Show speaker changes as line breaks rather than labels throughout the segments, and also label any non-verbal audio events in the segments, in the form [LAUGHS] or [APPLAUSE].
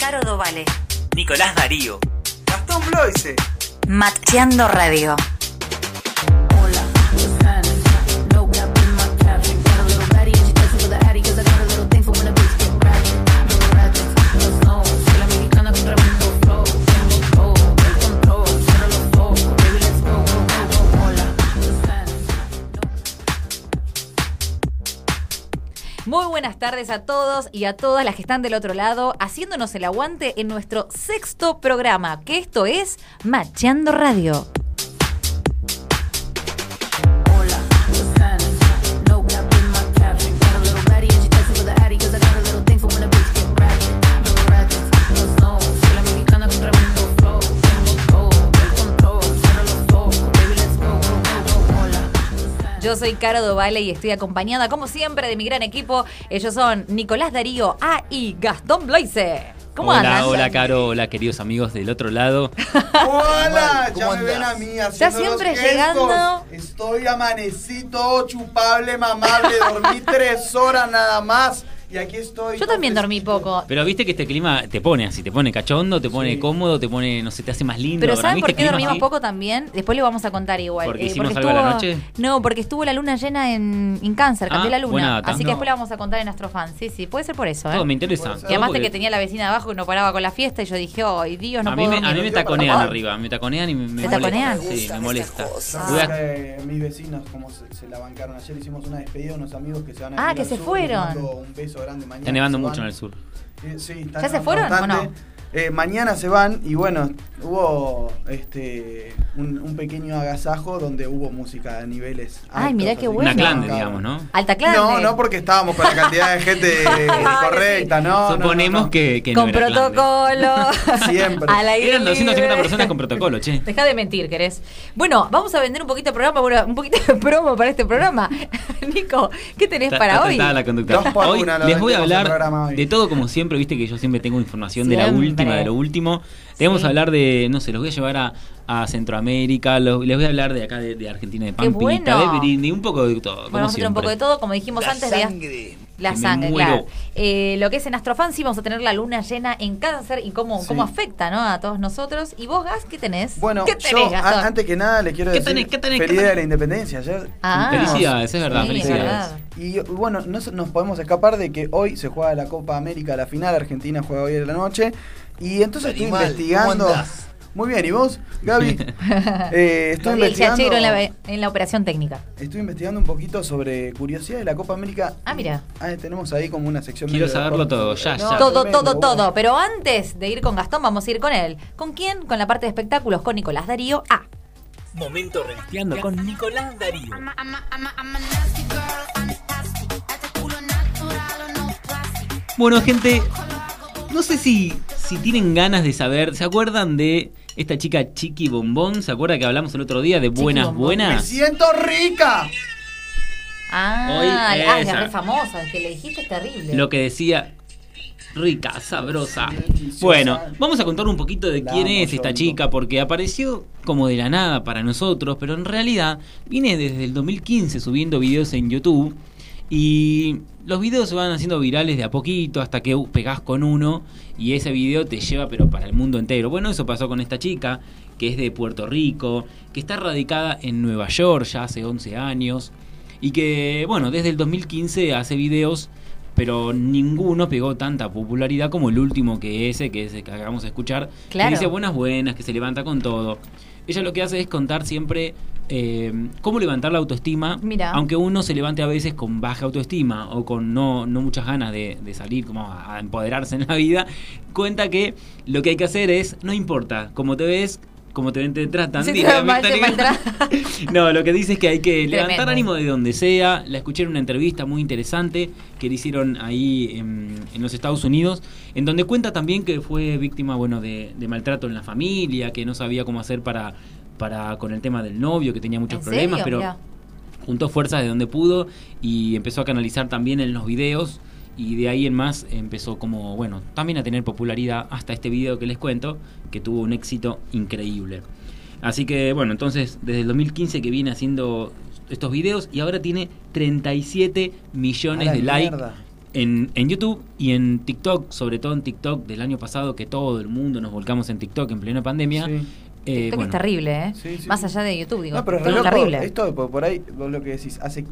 Caro Dovale.
Nicolás Darío.
Gastón Bloise.
Mateando Radio.
Muy buenas tardes a todos y a todas las que están del otro lado haciéndonos el aguante en nuestro sexto programa, que esto es Macheando Radio. Yo soy Caro Dovale y estoy acompañada, como siempre, de mi gran equipo. Ellos son Nicolás Darío A y Gastón Bloise. ¿Cómo
hola,
andan?
hola, Caro, hola, queridos amigos del otro lado. [LAUGHS]
Hola, ya
¿Cómo
me ven a mí
Ya siempre
gestos.
llegando.
Estoy amanecito, chupable, mamable. Dormí [LAUGHS] tres horas nada más. Y aquí estoy.
Yo también dormí
fresquito.
poco.
Pero viste que este clima te pone así, te pone cachondo, te pone
Sí.
cómodo, te pone, no sé, te hace más lindo.
Pero ¿saben
mí
por qué dormimos
así-
poco también? Después le vamos a contar igual.
¿Porque
Eh,
hicimos algo a la noche?
No, porque estuvo la luna llena en, en cáncer, cambió
Ah,
la
buena
luna. Así que
No.
después le vamos a contar en Astrofan. Sí, sí, puede ser por eso, ¿eh?
Todo me interesa.
Y además de que tenía la vecina de abajo que no paraba con la fiesta y yo dije, ay Dios, no
a mí,
puedo
me, a mí
dormir".
me taconean arriba, me taconean y me, me
¿Te
molesta.
taconean?
Sí, me molesta.
Ah,
a-
que mis vecinos, como se, la bancaron ayer, hicimos una despedida, unos amigos que se van a
Ah, que se fueron.
Un beso grande mañana.
Está nevando mucho
van.
en el sur.
Eh, sí, está
¿Ya se fueron o no?
Eh, mañana se van y bueno, hubo este un, un pequeño agasajo donde hubo música a niveles.
Ay,
altos,
mirá qué bueno.
Una clande, digamos, ¿no?
Alta clase.
No, no porque estábamos con la cantidad de gente [LAUGHS] correcta, no.
Suponemos
no, no.
Que, que no
Con
era clande.
protocolo. [LAUGHS]
Siempre.
Al aire
Eran 250
libre.
personas con protocolo, che.
Deja de mentir, querés. Bueno, vamos a vender un poquito de programa, bueno, un poquito de promo para este programa. [LAUGHS] Nico, ¿qué tenés
Está-
para
está
hoy?
tentada la conductora.
Dos por
Hoy
una lo
les voy a hablar de todo como siempre, viste que yo siempre tengo información de la
Siempre.
Última, de lo último. Te vamos
Sí.
a hablar de, no sé, los voy a llevar a, a Centroamérica, los- les voy a hablar de acá de, de Argentina, de Pampita,
bueno.
de Brindis, un poco de todo.
Bueno,
como
vamos a un poco de todo, como dijimos
La
antes. de-
sangre.
La sangre, claro. Eh, lo que es en Astrofan, sí vamos a tener la luna llena en cáncer y cómo,
Sí.
cómo afecta ¿no? a todos nosotros. ¿Y vos, Gas, qué tenés?
Bueno,
¿Qué tenés,
yo
Gastón?
a- antes que nada le quiero
¿Qué
decir
tenés? ¿Qué tenés? ¿Qué
feliz día de la independencia ayer.
Ah.
Felicidades, es verdad,
Sí,
felicidades.
verdad.
Y bueno, no nos podemos escapar de que hoy se juega la Copa América, la final, Argentina juega hoy en la noche. Y entonces estoy investigando.
¿cómo andás?
Muy bien, ¿y vos, Gaby? [LAUGHS] Eh, estoy, investigando,
en la, en la operación técnica.
estoy investigando un poquito sobre curiosidad de la Copa América.
Ah, mira.
Ah, tenemos ahí como una sección.
Quiero saberlo todo, ya,
No,
ya.
todo,
tremendo,
todo,
bueno.
todo. Pero antes de ir con Gastón, vamos a ir con él. ¿Con quién? Con la parte de espectáculos, con Nicolás Darío. Ah,
Momento regateando con Nicolás Darío.
Bueno, gente, no sé si, si tienen ganas de saber, ¿se acuerdan de esta chica Chiqui Bombón? ¿Se acuerdan que hablamos el otro día de Buenas
Bombón.
¡Me
Buenas?
siento rica!
ah,
Hoy
ah, es
esa.
re famosa. El que le dijiste es terrible.
Lo que decía rica, sabrosa. Bueno, vamos a contar un poquito de
La
quién es esta chica, porque apareció como de la nada para nosotros, pero en realidad viene desde el 2015 subiendo videos en YouTube y los videos se van haciendo virales de a poquito hasta que pegás con uno y ese video te lleva pero para el mundo entero. Bueno, eso pasó con esta chica que es de Puerto Rico, que está radicada en Nueva York ya hace 11 años y que, bueno, desde el 2015 hace videos pero ninguno pegó tanta popularidad como el último que ese, que es el que acabamos de escuchar,
Claro.
que dice buenas buenas, que se levanta con todo. Ella lo que hace es contar siempre eh, cómo levantar la autoestima,
Mira.
aunque uno se levante a veces con baja autoestima o con no, no muchas ganas de, de salir como a, a empoderarse en la vida, cuenta que lo que hay que hacer es, no importa cómo te ves, cómo te ven, te tratan.
Sí, te mal- te
no, lo que dice es que hay que
Tremendo.
levantar ánimo de donde sea. La escuché en una entrevista muy interesante que le hicieron ahí en, en los Estados Unidos, en donde cuenta también que fue víctima, bueno, de, de maltrato en la familia, que no sabía cómo hacer para, para con el tema del novio, que tenía muchos
¿En
problemas,
serio?
pero
Mirá.
juntó fuerzas de donde pudo y empezó a canalizar también en los videos y de ahí en más empezó como, bueno, también a tener popularidad hasta este video que les cuento, que tuvo un éxito increíble. Así que bueno, entonces desde el 2015 que viene haciendo estos videos y ahora tiene 37 millones de likes en, en YouTube y en TikTok, sobre todo en TikTok del año pasado, que todo el mundo nos volcamos en TikTok en plena pandemia.
Sí.
Eh,
TikTok
bueno,
es terrible, ¿eh?
Sí, sí,
Más
sí.
allá de YouTube, digo.
No, pero es
terrible.
Esto por, por ahí, vos lo que decís, hace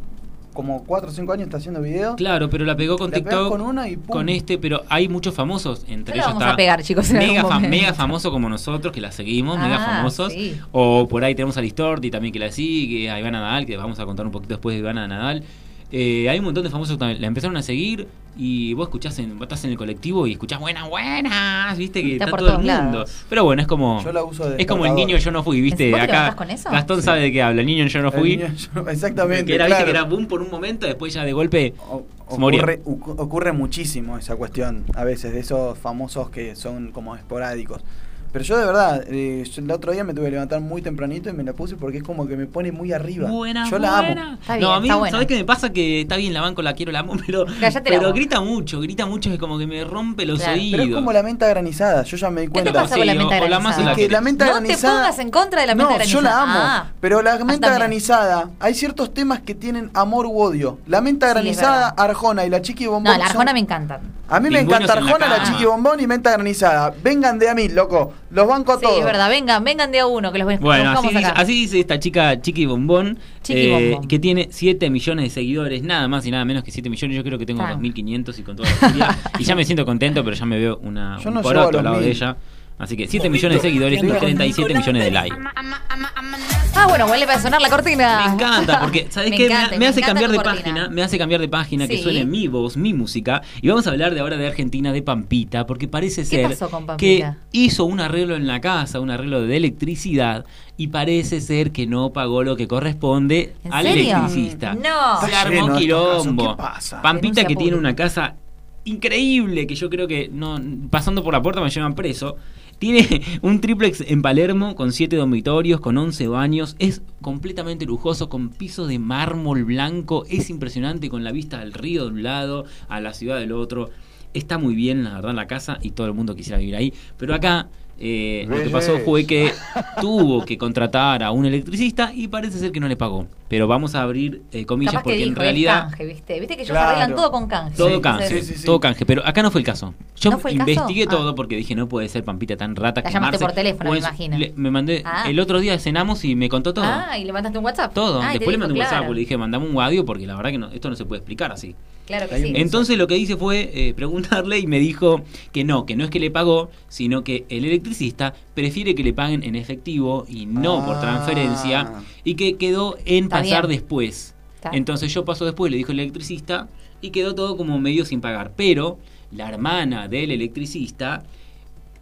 como 4 o 5 años está haciendo videos.
Claro, pero la pegó con
La
TikTok.
con una y pum.
con este, pero hay muchos famosos. Entre ellos
vamos
está
a pegar, chicos,
mega,
momento.
mega famoso como nosotros, que la seguimos, mega
Ah,
famosos.
sí.
O por ahí tenemos a Listorti también que la sigue, a Ivana Nadal, que vamos a contar un poquito después de Ivana Nadal. Eh, hay un montón de famosos que también la empezaron a seguir y vos escuchás en, vos estás en el colectivo y escuchás buenas, buenas, viste que
Está
está,
por
todo el mundo.
lados.
Pero bueno, es como
Yo la uso de
es como el niño yo no fui, viste,
¿Vos te
acá
con eso?
Gastón
Sí.
sabe de qué habla, el niño yo no fui.
niño, yo- exactamente.
que era, viste, que era boom por un momento, después ya de golpe
O- ocurre, ocu- ocurre muchísimo esa cuestión, a veces, de esos famosos que son como esporádicos. Pero yo de verdad, eh, yo el otro día me tuve que levantar muy tempranito y me la puse porque es como que me pone muy arriba.
Buena,
yo la
buena.
amo.
Está
no, a mí,
está.
¿sabés qué me pasa? Que está bien, la banco, la quiero, la amo, [LAUGHS] pero,
Cállate la
pero
boca.
grita mucho, grita mucho, es como que me rompe los
Claro.
oídos.
Pero es como la menta granizada, yo ya me di
¿Qué
cuenta.
te pasa con la menta
o- o la
granizada?
la
Es que la menta
no
granizada.
te pongas en contra de la menta
no,
granizada.
yo la amo.
Ah.
pero la
Ah,
menta granizada, hay ciertos temas que tienen amor u odio. La menta granizada. Arjona y la chiqui bombón.
No, la
son-
arjona me encanta.
A mí me encanta
en la
Arjona, la,
cama.
chiqui bombón y menta granizada. Vengan de a mí, loco. Los banco a
Sí,
todos.
es verdad. Vengan, vengan de a uno, que los ven-
Bueno,
los
así
buscamos
dice,
acá.
así dice esta chica Chiqui Bombón,
Chiqui
eh,
Bombón.
que tiene 7 millones de seguidores, nada más y nada menos que 7 millones. Yo creo que tengo
Tan.
2.500 y con toda la [LAUGHS] y ya me siento contento, pero ya me veo una,
Yo
un
no
poroto al lado de
mil.
ella. Así que 7 millones de seguidores y
Nicolás
37 millones de likes.
Ah, bueno, vuelve a sonar la cortina.
Me encanta, porque, [LAUGHS] ¿sabes
Me
qué?
encanta,
me,
me
hace cambiar de
cortina.
página, me hace cambiar de página, que suene mi voz, mi música. Y vamos a hablar de ahora de Argentina, de Pampita, porque parece
¿Qué
ser que hizo un arreglo en la casa, un arreglo de electricidad, y parece ser que no pagó lo que corresponde
¿En
al
serio?
electricista.
No.
Se armó
lleno de estos casos,
quilombo.
¿qué pasa?
Pampita
Denuncia
que tiene una casa increíble, que yo creo que no pasando por la puerta me llevan preso. Tiene [LAUGHS] un triplex en Palermo con 7 dormitorios, con 11 baños. Es completamente lujoso, con piso de mármol blanco. Es impresionante, con la vista al río de un lado, a la ciudad del otro. Está muy bien, la verdad, la casa y todo el mundo quisiera vivir ahí. Pero acá eh, lo que pasó fue que tuvo que contratar a un electricista y parece ser que no le pagó. Pero vamos a abrir eh, comillas
Capaz que
porque
dijo,
en
es
realidad...
canje, ¿viste? Viste que ellos
Claro.
arreglan todo con canje.
Todo canje,
sí, sí, sí.
todo canje, pero acá no fue el caso. Yo investigué
Ah.
todo porque dije, no puede ser Pampita tan rata.
La
que
llamaste
Marce-
por teléfono,
o
me imagino.
le- me mandé,
Ah.
el otro día cenamos y me contó todo.
Ah, y le mandaste un WhatsApp.
todo.
Ah, y te
Después le
dijo,
mandé un WhatsApp,
claro.
le dije, mandame un audio porque la verdad que no- esto no se puede explicar así.
Claro que sí.
Entonces lo que hice fue eh, preguntarle y me dijo que no, que no es que le pagó, sino que el electricista prefiere que le paguen en efectivo y no por
Ah.
transferencia y que quedó en
Está
pasar
bien.
después.
Está.
Entonces yo paso después, le dijo el electricista y quedó todo como medio sin pagar. Pero la hermana del electricista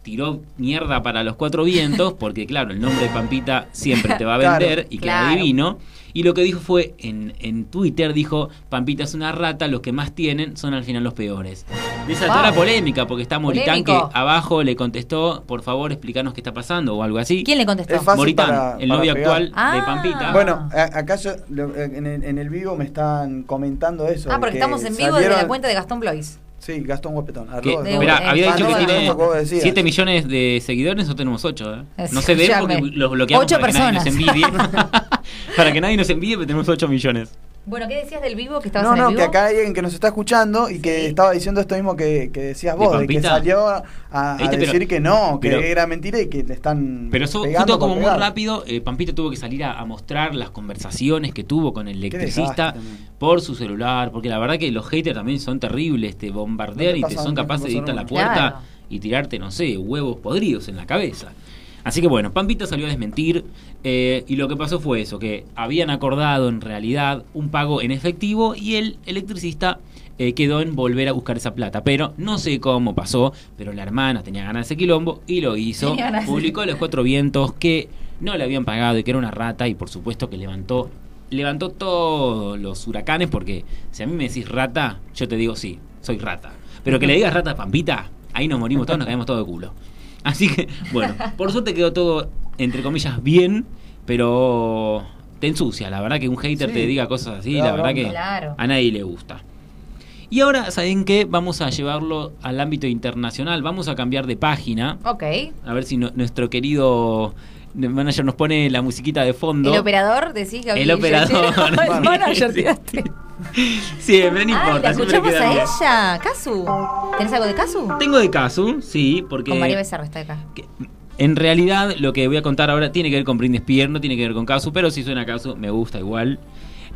tiró mierda para los cuatro vientos, porque claro, el nombre de Pampita siempre te va a [LAUGHS]
Claro,
vender y queda
claro.
divino. Y lo que dijo fue, en, en Twitter dijo, Pampita es una rata, los que más tienen son al final los peores. Desató
Wow.
la polémica, porque está Moritán que abajo le contestó, por favor explícanos qué está pasando o algo así.
¿Quién le contestó?
Es fácil
Moritán,
para-
el novio actual de
Ah.
Pampita.
Bueno, a- acá yo, lo- en, el, en el vivo me están comentando eso.
Ah, porque
que
estamos en vivo desde
salieron-
la cuenta de Gastón Blois.
Sí, Gastón Guapetón. Arroba-
De-
mirá,
eh,
había dicho que tiene
como vos decías.
7 millones de seguidores, nosotros tenemos 8. No se ve
Escuchame.
porque los bloqueamos
Ocho
para que nadie nos
personas.
envidie. [LAUGHS] para que nadie nos envidie, pero tenemos 8 millones.
Bueno, ¿qué decías del vivo que estabas
No,
en el
no,
vivo?
que acá hay alguien que nos está escuchando y que estaba diciendo esto mismo que, que decías
¿De
vos, de, que
Pampita?
salió a, a
¿Viste? Pero-
decir que no, que
pero-
era mentira y que le están.
Pero eso
pegando
justo como muy rápido, eh, Pampita tuvo que salir a, a mostrar las conversaciones que tuvo con el electricista por su celular, porque la verdad que los haters también son terribles, te bombardean
No te
y te son
no
capaces de irte a la puerta
Claro.
y tirarte, no sé, huevos podridos en la cabeza. Así que bueno, Pampita salió a desmentir eh, y lo que pasó fue eso, que habían acordado en realidad un pago en efectivo y el electricista eh, quedó en volver a buscar esa plata. Pero no sé cómo pasó, pero la hermana tenía ganas de ese quilombo y lo hizo. Publicó a los cuatro vientos que no le habían pagado y que era una rata y por supuesto que levantó levantó todos los huracanes porque si a mí me decís rata, yo te digo sí, soy rata. Pero que le digas rata a Pampita, ahí nos morimos todos, nos caemos todos de culo. Así que, bueno, por suerte quedó todo, entre comillas, bien, pero te ensucia. La verdad que un hater
Sí.
te diga cosas así, la
da
verdad que
Claro.
a nadie le gusta. Y ahora, ¿saben qué? Vamos a llevarlo al ámbito internacional. Vamos a cambiar de página.
Ok.
A ver si no- nuestro querido manager nos pone la musiquita de fondo.
El operador, decís, Gabriel.
El operador.
El [LAUGHS] manager. [LAUGHS]
Siempre, no
Ay,
importa.
la
siempre
escuchamos a
bien.
ella. Casu. ¿Tenés algo de Casu?
Tengo de caso, sí, porque
Con María Becerra está acá.
que- en realidad lo que voy a contar ahora tiene que ver con Britney Spears, no tiene que ver con Casu, pero si suena a Casu me gusta igual.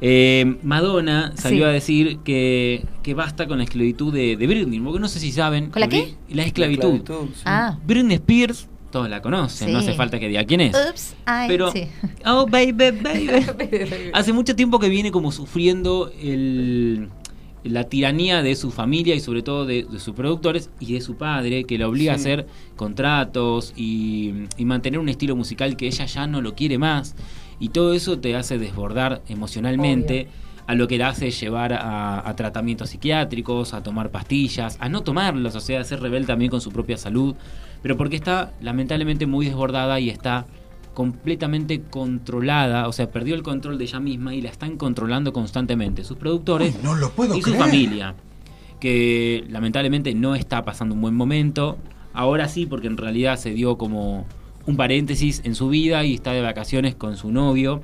Eh, Madonna salió
Sí.
a decir que, que basta con la esclavitud de, de Britney, porque no sé si saben.
¿Con la qué?
La esclavitud.
sí.
Ah.
Britney Spears, todos la conocen,
Sí.
no hace falta que diga quién es. Pero,
sí.
oh [LAUGHS] baby, baby. Hace mucho tiempo que viene como sufriendo el, la tiranía de su familia y sobre todo de, de sus productores y de su padre, que la obliga a hacer contratos y, y mantener un estilo musical que ella ya no lo quiere más. Y todo eso te hace desbordar emocionalmente. A lo que la hace llevar a, a tratamientos psiquiátricos, a tomar pastillas, a no tomarlos, o sea, a ser rebelde también con su propia salud, pero porque está lamentablemente muy desbordada y está completamente controlada, o sea, perdió el control de ella misma y la están controlando constantemente sus productores
no lo puedo
y su
creer.
familia, que lamentablemente no está pasando un buen momento. Ahora sí, porque en realidad se dio como un paréntesis en su vida y está de vacaciones con su novio.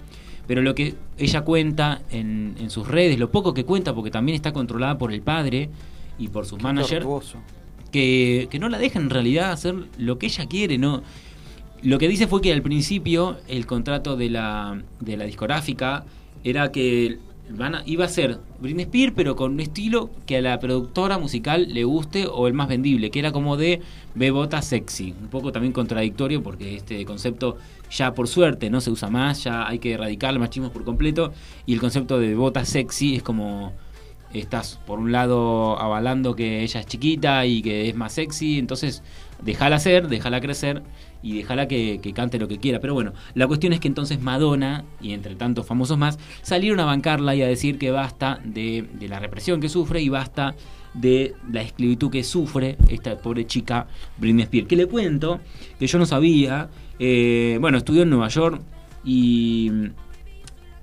Pero lo que ella cuenta en, en sus redes, lo poco que cuenta, porque también está controlada por el padre y por sus managers,
Tortuoso.
Que, que no la dejan en realidad hacer lo que ella quiere, ¿no? Lo que dice fue que al principio el contrato de la, de la discográfica era que van a- iba a ser Britney Spears, pero con un estilo que a la productora musical le guste o el más vendible, que era como de bebota sexy. Un poco también contradictorio porque este concepto ya por suerte no se usa más, ya hay que erradicar el machismo por completo y el concepto de bebota sexy es como estás por un lado avalando que ella es chiquita y que es más sexy, entonces déjala ser, déjala crecer y déjala que, que cante lo que quiera. Pero bueno, la cuestión es que entonces Madonna, y entre tantos famosos más, salieron a bancarla y a decir que basta de, de la represión que sufre y basta de la esclavitud que sufre esta pobre chica Britney Spears. Que le cuento que yo no sabía, eh, bueno, estudió en Nueva York y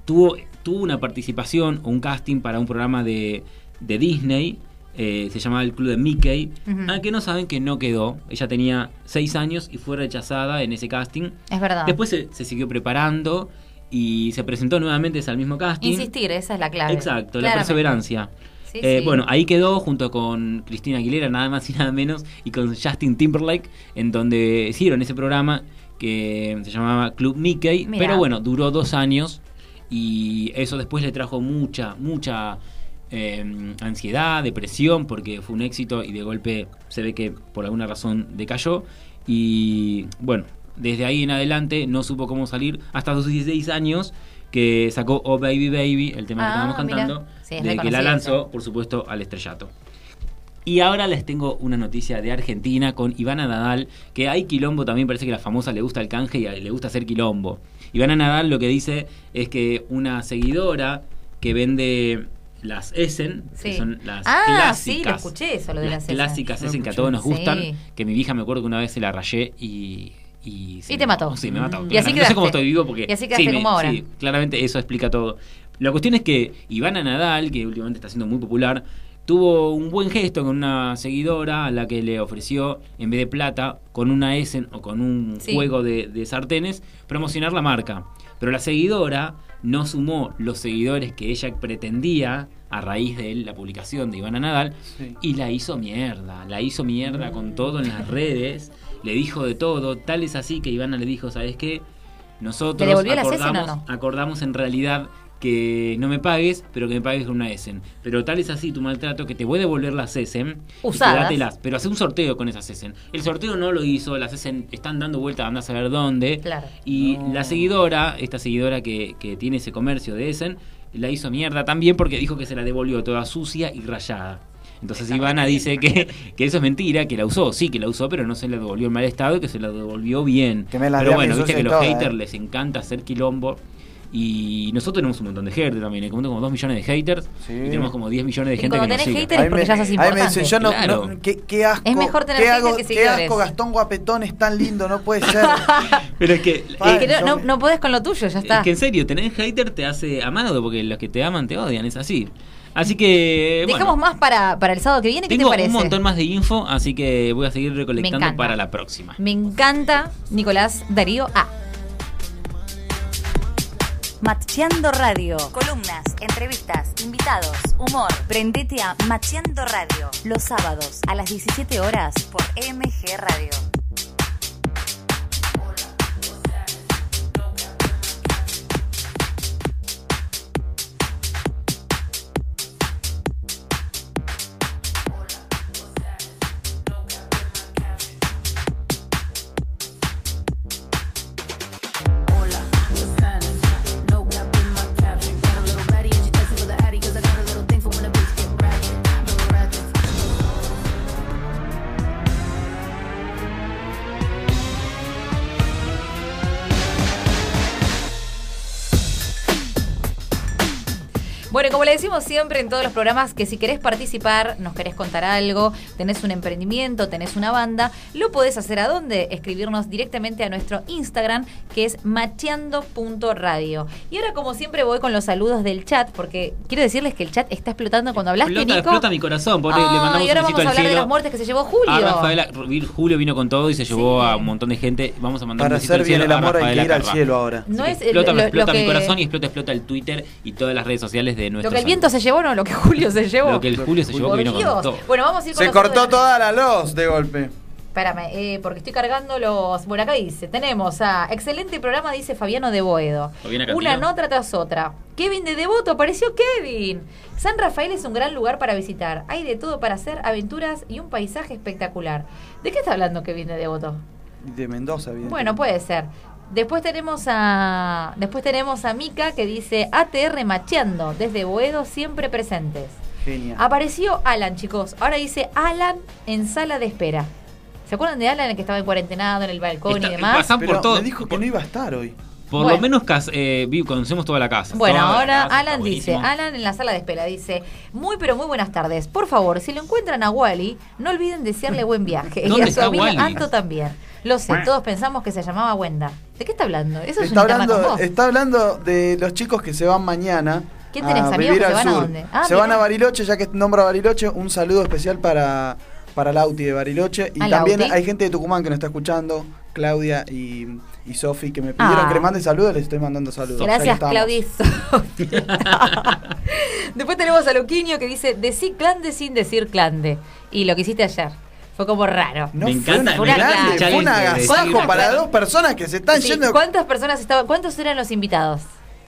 tuvo, tuvo una participación o un casting para un programa de, de Disney. eh, se llamaba el Club de Mickey.
Ujú.
Ah, que no saben que no quedó. Ella tenía 6 años y fue rechazada en ese casting.
Es verdad.
Después se, se siguió preparando y se presentó nuevamente al mismo casting.
Insistir, esa es la clave.
Exacto, la perseverancia.
Sí,
Eh,
sí.
Bueno, ahí quedó junto con Cristina Aguilera, nada más y nada menos, y con Justin Timberlake, en donde hicieron ese programa que se llamaba Club Mickey.
Mirá.
Pero bueno, duró dos años y eso después le trajo mucha, mucha eh, ansiedad, depresión, porque fue un éxito y de golpe se ve que por alguna razón decayó. Y bueno, desde ahí en adelante no supo cómo salir hasta sus 16 años que sacó Oh Baby Baby, el tema que
Ah,
estábamos cantando,
Sí, es
de que la lanzó, por supuesto, al estrellato. Y ahora les tengo una noticia de Argentina con Ivana Nadal, que hay quilombo también, parece que a la famosa le gusta el canje y le gusta hacer quilombo. Ivana Nadal lo que dice es que una seguidora que vende las Essen, que
Sí.
son las
Ah, sí,
clásicas,
lo escuché eso, lo de las Essen.
clásicas Essen que a todos nos gustan,
Sí.
que mi vieja me acuerdo que una vez se la rayé y... Y, se
Y te
me-
mató.
Sí, me mató.
Y así
no sé cómo estoy vivo porque...
Y así quedaste
sí, me-
como ahora.
sí, claramente eso explica todo. La cuestión es que Ivana Nadal, que últimamente está siendo muy popular, tuvo un buen gesto con una seguidora a la que le ofreció, en vez de plata, con una Essen o con un
Sí.
juego de, de sartenes, promocionar la marca. Pero la seguidora no sumó los seguidores que ella pretendía a raíz de la publicación de Ivana Nadal
Sí.
y la hizo mierda, la hizo mierda con todo en las redes, le dijo de todo, tal es así que Ivana le dijo, ¿sabes qué? Nosotros
¿Le devolvió las Essen o
acordamos,
no?
acordamos en realidad que no me pagues, pero que me pagues con una Essen. Pero tal es así tu maltrato que te voy a devolver las Essen y
Usadas.
Pero hace un sorteo con esas Essen. El sorteo no lo hizo, las Essen están dando vuelta, anda a saber dónde.
Claro.
Y
No.
la seguidora, esta seguidora que, que tiene ese comercio de Essen, la hizo mierda también porque dijo que se la devolvió toda sucia y rayada. Entonces Ivana dice que, que eso es mentira, que la usó, sí que la usó, pero no se la devolvió en mal estado, que se la devolvió bien.
Que me la
pero bueno, viste que
y
los
toda,
haters
eh.
les encanta hacer quilombo. Y nosotros tenemos un montón de haters también, ¿eh? como como 2 millones de haters.
Sí.
Y tenemos como 10 millones de gente que
cuando
nos
tenés
sigue.
haters- es porque ya sos
ahí me
importante.
dicen, yo no,
Claro.
no- qué, qué asco.
Es mejor tener
qué,
haters
hago-
que
qué
seguidores.
asco, Gastón Guapetón es tan lindo, no puede ser. [LAUGHS]
Pero es que,
Ay,
Es que no, no,
me-
no podés con lo tuyo, ya está.
Es que en serio, tener hater te hace amado porque los que te aman te odian, es así. Así que. bueno,
Dejamos más para, para el sábado que viene. ¿Qué
Tengo
te parece?
un montón más de info, así que voy a seguir
Me
recolectando
encanta.
para la próxima.
Me encanta Nicolás Darío A.
Macheando Radio. Columnas, entrevistas, invitados, humor. Prendete a Macheando Radio. Los sábados a las 17 horas por MG Radio.
Siempre en todos los programas, que si querés participar, nos querés contar algo, tenés un emprendimiento, tenés una banda, lo podés hacer a dónde? Escribirnos directamente a nuestro Instagram, que es macheando.radio. Y ahora, como siempre, voy con los saludos del chat, porque quiero decirles que el chat está explotando. Cuando hablaste,
Explota,
Nico.
explota mi corazón. Porque le mandamos
y ahora
un
vamos a hablar de las muertes que se llevó Julio.
A Rafaela, Julio vino con todo y se llevó
Sí.
a un montón de gente. Vamos a mandar
Para
un besito
hacer
al
bien
cielo
el
a
amor hay que ir al cielo ahora.
No es
explota,
lo-
explota
lo
mi
que-
corazón y explota, explota el Twitter y todas las redes sociales de nuestro
Lo que el viento se llevó, no, lo que Julio se llevó.
Lo que el Julio se llevó que vino con todo.
Bueno, vamos a ir con
Se
los saludos
cortó toda la luz de golpe.
Espérame, eh, porque estoy cargando los. Bueno, acá dice: tenemos a excelente programa, dice Fabiano de Boedo. Una nota tras otra. Kevin de Devoto, apareció Kevin. San Rafael es un gran lugar para visitar. Hay de todo para hacer, aventuras y un paisaje espectacular. ¿De qué está hablando Kevin de Devoto?
De Mendoza, bien.
Bueno, puede ser. Después tenemos a. Después tenemos a Mika que dice ATR macheando, desde Boedo siempre presentes.
Genial.
Apareció Alan, chicos. Ahora dice Alan en sala de espera. ¿Se acuerdan de Alan el que estaba en cuarentenado en el balcón
Está-
y demás?
pasan
Pero
por todo.
me dijo que no iba a estar hoy.
por
Bueno.
lo menos eh, conocemos toda la casa.
Bueno,
Toda
ahora
casa,
Alan dice. Alan en la sala de espera dice, muy pero muy buenas tardes. Por favor, si lo encuentran a Wally, no olviden desearle buen viaje. [LAUGHS] Y
¿Dónde
a su
está
amiga
Wally?
Anto también. Lo sé, todos pensamos que se llamaba Wenda. ¿De qué está hablando? Eso es
Está
un tema con
hablando,
vos.
está hablando de los chicos que se van mañana.
¿Quién tenés,
a
amigos que se
al
van a
sur.
dónde? Ah,
se
mirá.
van a Bariloche, ya que nombra Bariloche, un saludo especial para, para Lauti de Bariloche. Y
¿A
también
Lauti?
hay gente de Tucumán que nos está escuchando, Claudia y, y Sofi, que me pidieron
Ah.
que les mande saludos, les estoy mandando saludos.
Gracias. Claudia. y Sofía. [LAUGHS] Después tenemos a Luquinio que dice, decí clande sin decir clande. Y lo que hiciste ayer. Fue como raro.
No,
Me
fue
encanta,
un
me
fue un agasajo para dos personas que se están
Sí,
yendo.
¿Cuántas personas estaban? ¿Cuántos eran los invitados?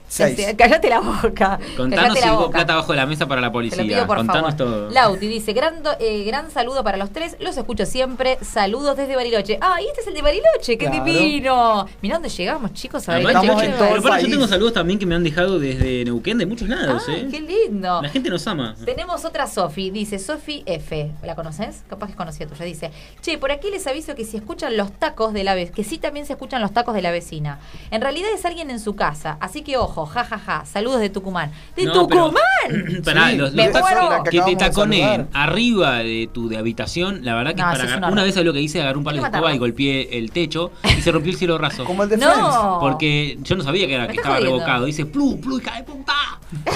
Seis.
Este, Cállate la boca. [LAUGHS]
Contanos si hubo plata bajo la mesa para la
Te lo
policía.
pido por
Contanos
favor.
todo.
Lauti dice, gran, eh, gran saludo para los tres, los escucho siempre, saludos desde Bariloche. Ah, y este es el de Bariloche, qué
Claro.
divino. Mirá dónde llegamos, chicos, a
Además,
Bariloche.
estamos
che,
en
Qué
todo el
pero aparte
país.
yo tengo saludos también que me han dejado desde Neuquén, de muchos lados,
Ah,
¿eh?
qué lindo.
La gente nos ama.
Tenemos otra Sofi, dice Sofi F. ¿La conoces? Capaz que es conocida tuya. Dice, che, por aquí les aviso que si escuchan los tacos de la vecina, que sí también se escuchan los tacos de la vecina. En realidad es alguien en su casa, así que ojo, ja, ja, ja. Saludos de Tucumán. ¡De
No, pero-
Tucumán! [CLEARS THROAT]
Pará,
Sí,
los,
me
los tacos
muero.
que te
saludar.
arriba de tu de habitación, la verdad que
No,
es para
es un
agarrar.
horror.
Una vez lo que hice, agarré un palo de escoba y golpeé el techo y se rompió el cielo raso. [LAUGHS]
Como el de.
No.
Porque yo no sabía que, era, que estaba
jodiendo.
revocado. Dice, plu, plu, hija de puta.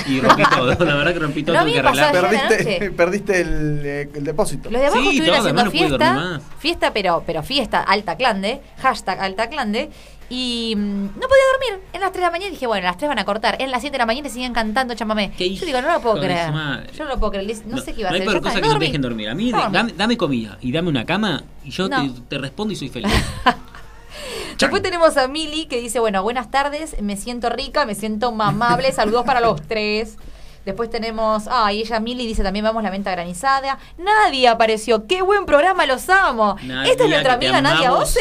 Y rompí todo. [LAUGHS] La verdad que rompí todo.
No
tuve que arreglar.
Perdiste, [LAUGHS] perdiste el, eh, el depósito.
Los de abajo
Sí,
estuvieron haciendo fiesta,
más.
fiesta pero, pero fiesta alta clande, hashtag alta clande, y mm, no podía dormir. En las 3 de la mañana dije, bueno, las 3 van a cortar. En las 7 de la mañana siguen cantando chamamé. Yo digo, no lo puedo creer. Yo no lo puedo creer. No, sé qué iba a hacer.
hay
está,
cosa que
no
te dejen dormir. A mí, dame, dame comida y dame una cama y yo te, te respondo y soy feliz. [LAUGHS]
Después tenemos a Mili que dice, bueno, buenas tardes, me siento rica, me siento mamable, [LAUGHS] saludos para los tres. Después tenemos, ah, y ella Mili dice también vamos la venta granizada. Nadie apareció, qué buen programa, los amo.
Nadia,
Esta es nuestra amiga Nadia
amamos.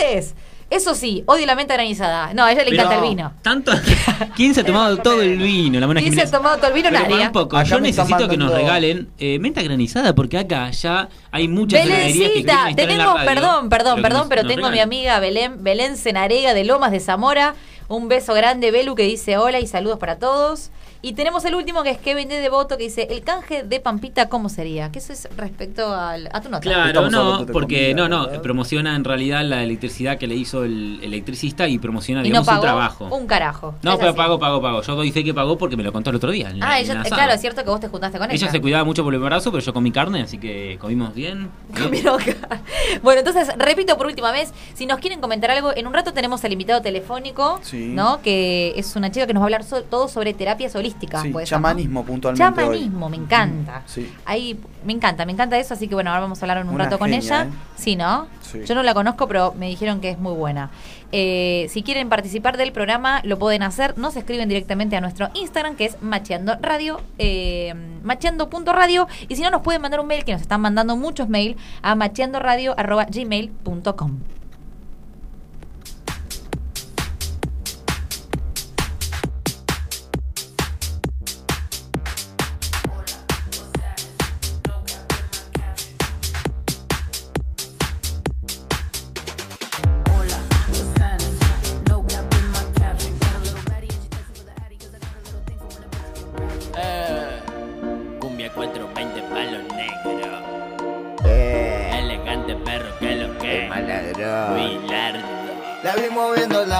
Eso sí, odio la menta granizada. No, a ella le
Pero
encanta el vino.
Tanto, [LAUGHS] ¿Quién se ha tomado [LAUGHS] todo el vino? La mona
¿Quién se ha
Jiménez.
tomado todo el vino?
Pero
Nadie.
para un poco,
Acá
yo
me están
necesito que nos
mandando-
regalen eh, menta granizada porque acá ya hay muchas heladerías que quieren
Belencita,
estar en la
tenemos,
radio,
perdón, perdón,
que
perdón,
nos-
pero
nos
tengo a mi
regalen.
amiga Belén, Belén Cenarega de Lomas de Zamora. Un beso grande, Belu, que dice hola y saludos para todos. Y tenemos el último que es Kevin de Devoto que dice, el canje de Pampita, ¿cómo sería? Que eso es respecto al, a tu nota.
Claro,
Estamos
no, porque
comida,
no, no,
¿verdad?
promociona en realidad la electricidad que le hizo el electricista y promociona,
y no
digamos,
pagó
un trabajo.
un carajo.
No, pero
así.
pago, pago, pago. Yo doy fe que pagó porque me lo contó el otro día. en la-
Ah,
en
ella, claro, es cierto que vos te juntaste con ella.
Ella se cuidaba mucho por el embarazo, pero yo comí carne, así que comimos bien.
Comieron [LAUGHS] Bueno, entonces, repito por última vez, si nos quieren comentar algo, en un rato tenemos el invitado telefónico,
Sí.
¿no? Que es una chica que nos va a hablar so- todo sobre terapias holísticas.
Sí,
puede ser, ¿no?
chamanismo puntualmente hoy.
Chamanismo, me encanta.
Sí.
Ahí, me encanta, me encanta eso, así que bueno, ahora vamos a hablar un
Una
rato con ella.
¿eh?
Sí, ¿no?
Sí.
Yo no la conozco, pero me dijeron que es muy buena. Eh, si quieren participar del programa, lo pueden hacer. Nos escriben directamente a nuestro Instagram, que es Macheando Radio, eh, macheando.radio. Y si no, nos pueden mandar un mail, que nos están mandando muchos mail, a macheandoradio.gmail.com.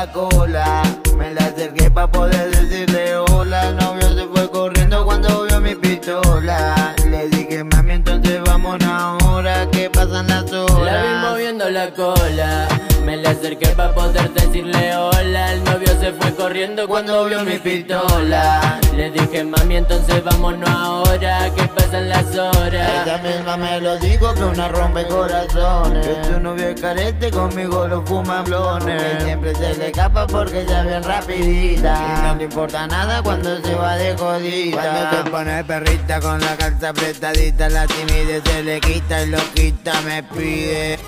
la cola, me la acerqué pa' poder decirle hola. El novio se fue corriendo cuando vio mi pistola. Le dije, mami, entonces vámonos ahora, que pasan las horas.
La vi moviendo la cola. Me le acerqué para poder decirle hola. El novio se fue corriendo cuando vio mi pistola. Le dije, mami, entonces vámonos ahora. Que pasan las horas.
Ella misma me lo dijo que una rompe corazones Que tu novio es carete, conmigo lo fuma blones Que siempre se le escapa porque ella es bien rapidita Y no le importa nada cuando se va de jodida Cuando te pone perrita con la calza apretadita La timidez se le quita y loquita me pide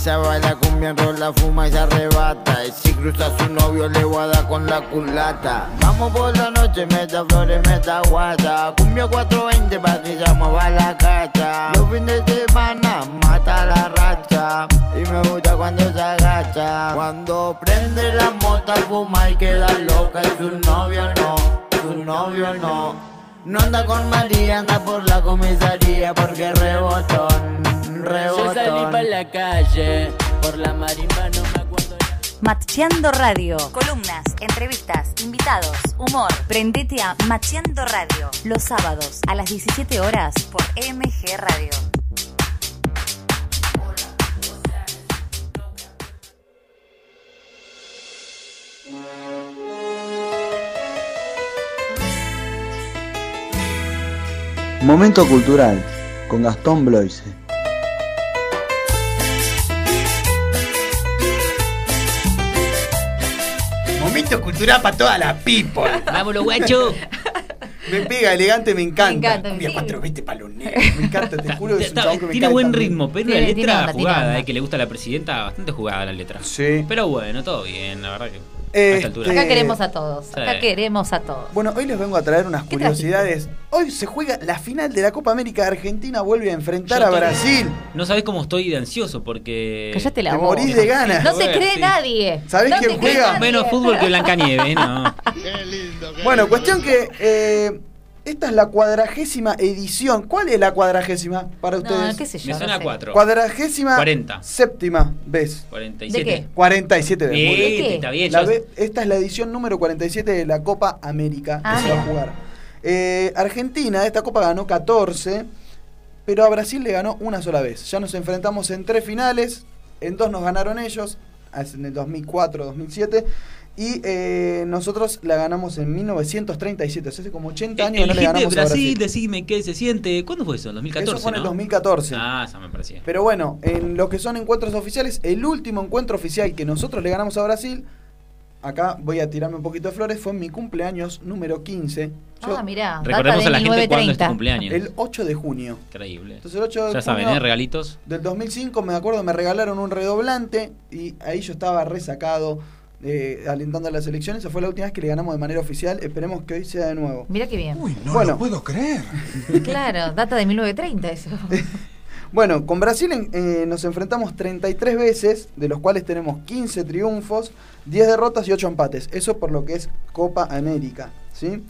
esa baila cumbia, enrola, fuma y se arrebata. Y si cruza a su novio le voy a dar con la culata. Vamos por la noche, meta flores, meta guata. Cumbia 420 pa' que ya mueva la cacha. Los fines de semana mata la racha. Y me gusta cuando se agacha. Cuando prende la mota, fuma y queda loca. Y su novio no, su novio no No anda con María, anda por la comisaría Porque rebotón, rebotón
Yo salí para la calle. Por la marimba no me acuerdo ya.
Macheando Radio. Columnas, entrevistas, invitados, humor. Prendete a Macheando Radio. Los sábados a las 17 horas por MG Radio.
Momento cultural con Gastón Bloise.
Momento cultural para toda la people. [LAUGHS]
¡Vámonos, guacho!
Me pega, elegante, me encanta.
Me encanta.
Cumbia
Sí.
420 palo negro.
Me encanta, te juro que es un chabón que me
tiene buen ritmo, pero
Tiene-
la letra jugada, eh, que le gusta a la presidenta, bastante jugada la letra.
Sí.
Pero bueno, todo bien, la verdad que
Este-.
Acá queremos a todos. Acá queremos a todos.
Bueno, hoy les vengo a traer unas
¿Qué
curiosidades. Hoy se juega la final de la Copa América. Argentina vuelve a enfrentar
Yo
a
estoy-
Brasil.
No sabés cómo estoy de ansioso porque.
Callate la
Te
boca.
morís de ganas.
No
Joder,
cree
sí.
nadie.
¿Sabés
No
quién juega?
nadie.
Menos fútbol que Blancanieves, ¿no?
Bueno, cuestión que eh, esta es la cuadragésima edición. ¿Cuál es la cuadragésima para
No,
ustedes?
qué sé yo.
Me
no
suena
sé.
4.
Cuadragésima
40.
séptima vez.
47.
¿De qué?
47 veces. muy bien.
Qué?
está bien.
La ve- esta es la edición número 47 de la Copa América
Ah,
que se va a jugar. Eh, Argentina, esta Copa ganó 14, pero a Brasil le ganó una sola vez. Ya nos enfrentamos en tres finales, en dos nos ganaron ellos, en el 2004, 2007, y eh, nosotros la ganamos en 1937, o sea, hace como 80 años
el
no le
hit de
ganamos a
Brasil,
Brasil.
decime qué se siente. ¿Cuándo fue eso? ¿En 2014?
Eso fue en el
¿no?
2014.
Ah, esa me parecía.
Pero bueno, en lo que son encuentros oficiales, el último encuentro oficial que nosotros le ganamos a Brasil, acá voy a tirarme un poquito de flores, fue en mi cumpleaños número 15. Yo-
Ah, mirá.
Recordemos
data
a la
de
gente cuándo es tu
1930.
cumpleaños.
el 8 de junio.
Increíble.
Entonces el 8 de
Ya saben,
junio
¿eh? Regalitos.
del 2005, me acuerdo, me regalaron un redoblante y ahí yo estaba resacado, eh, alentando a las elecciones. Esa fue la última vez que le ganamos de manera oficial. Esperemos que hoy sea de nuevo.
Mirá qué bien.
no
Bueno.
lo puedo creer. [LAUGHS]
Claro, data de 1930 eso. [LAUGHS]
Bueno, con Brasil en- eh, nos enfrentamos 33 veces, de los cuales tenemos 15 triunfos, 10 derrotas y 8 empates. Eso por lo que es Copa América, ¿sí?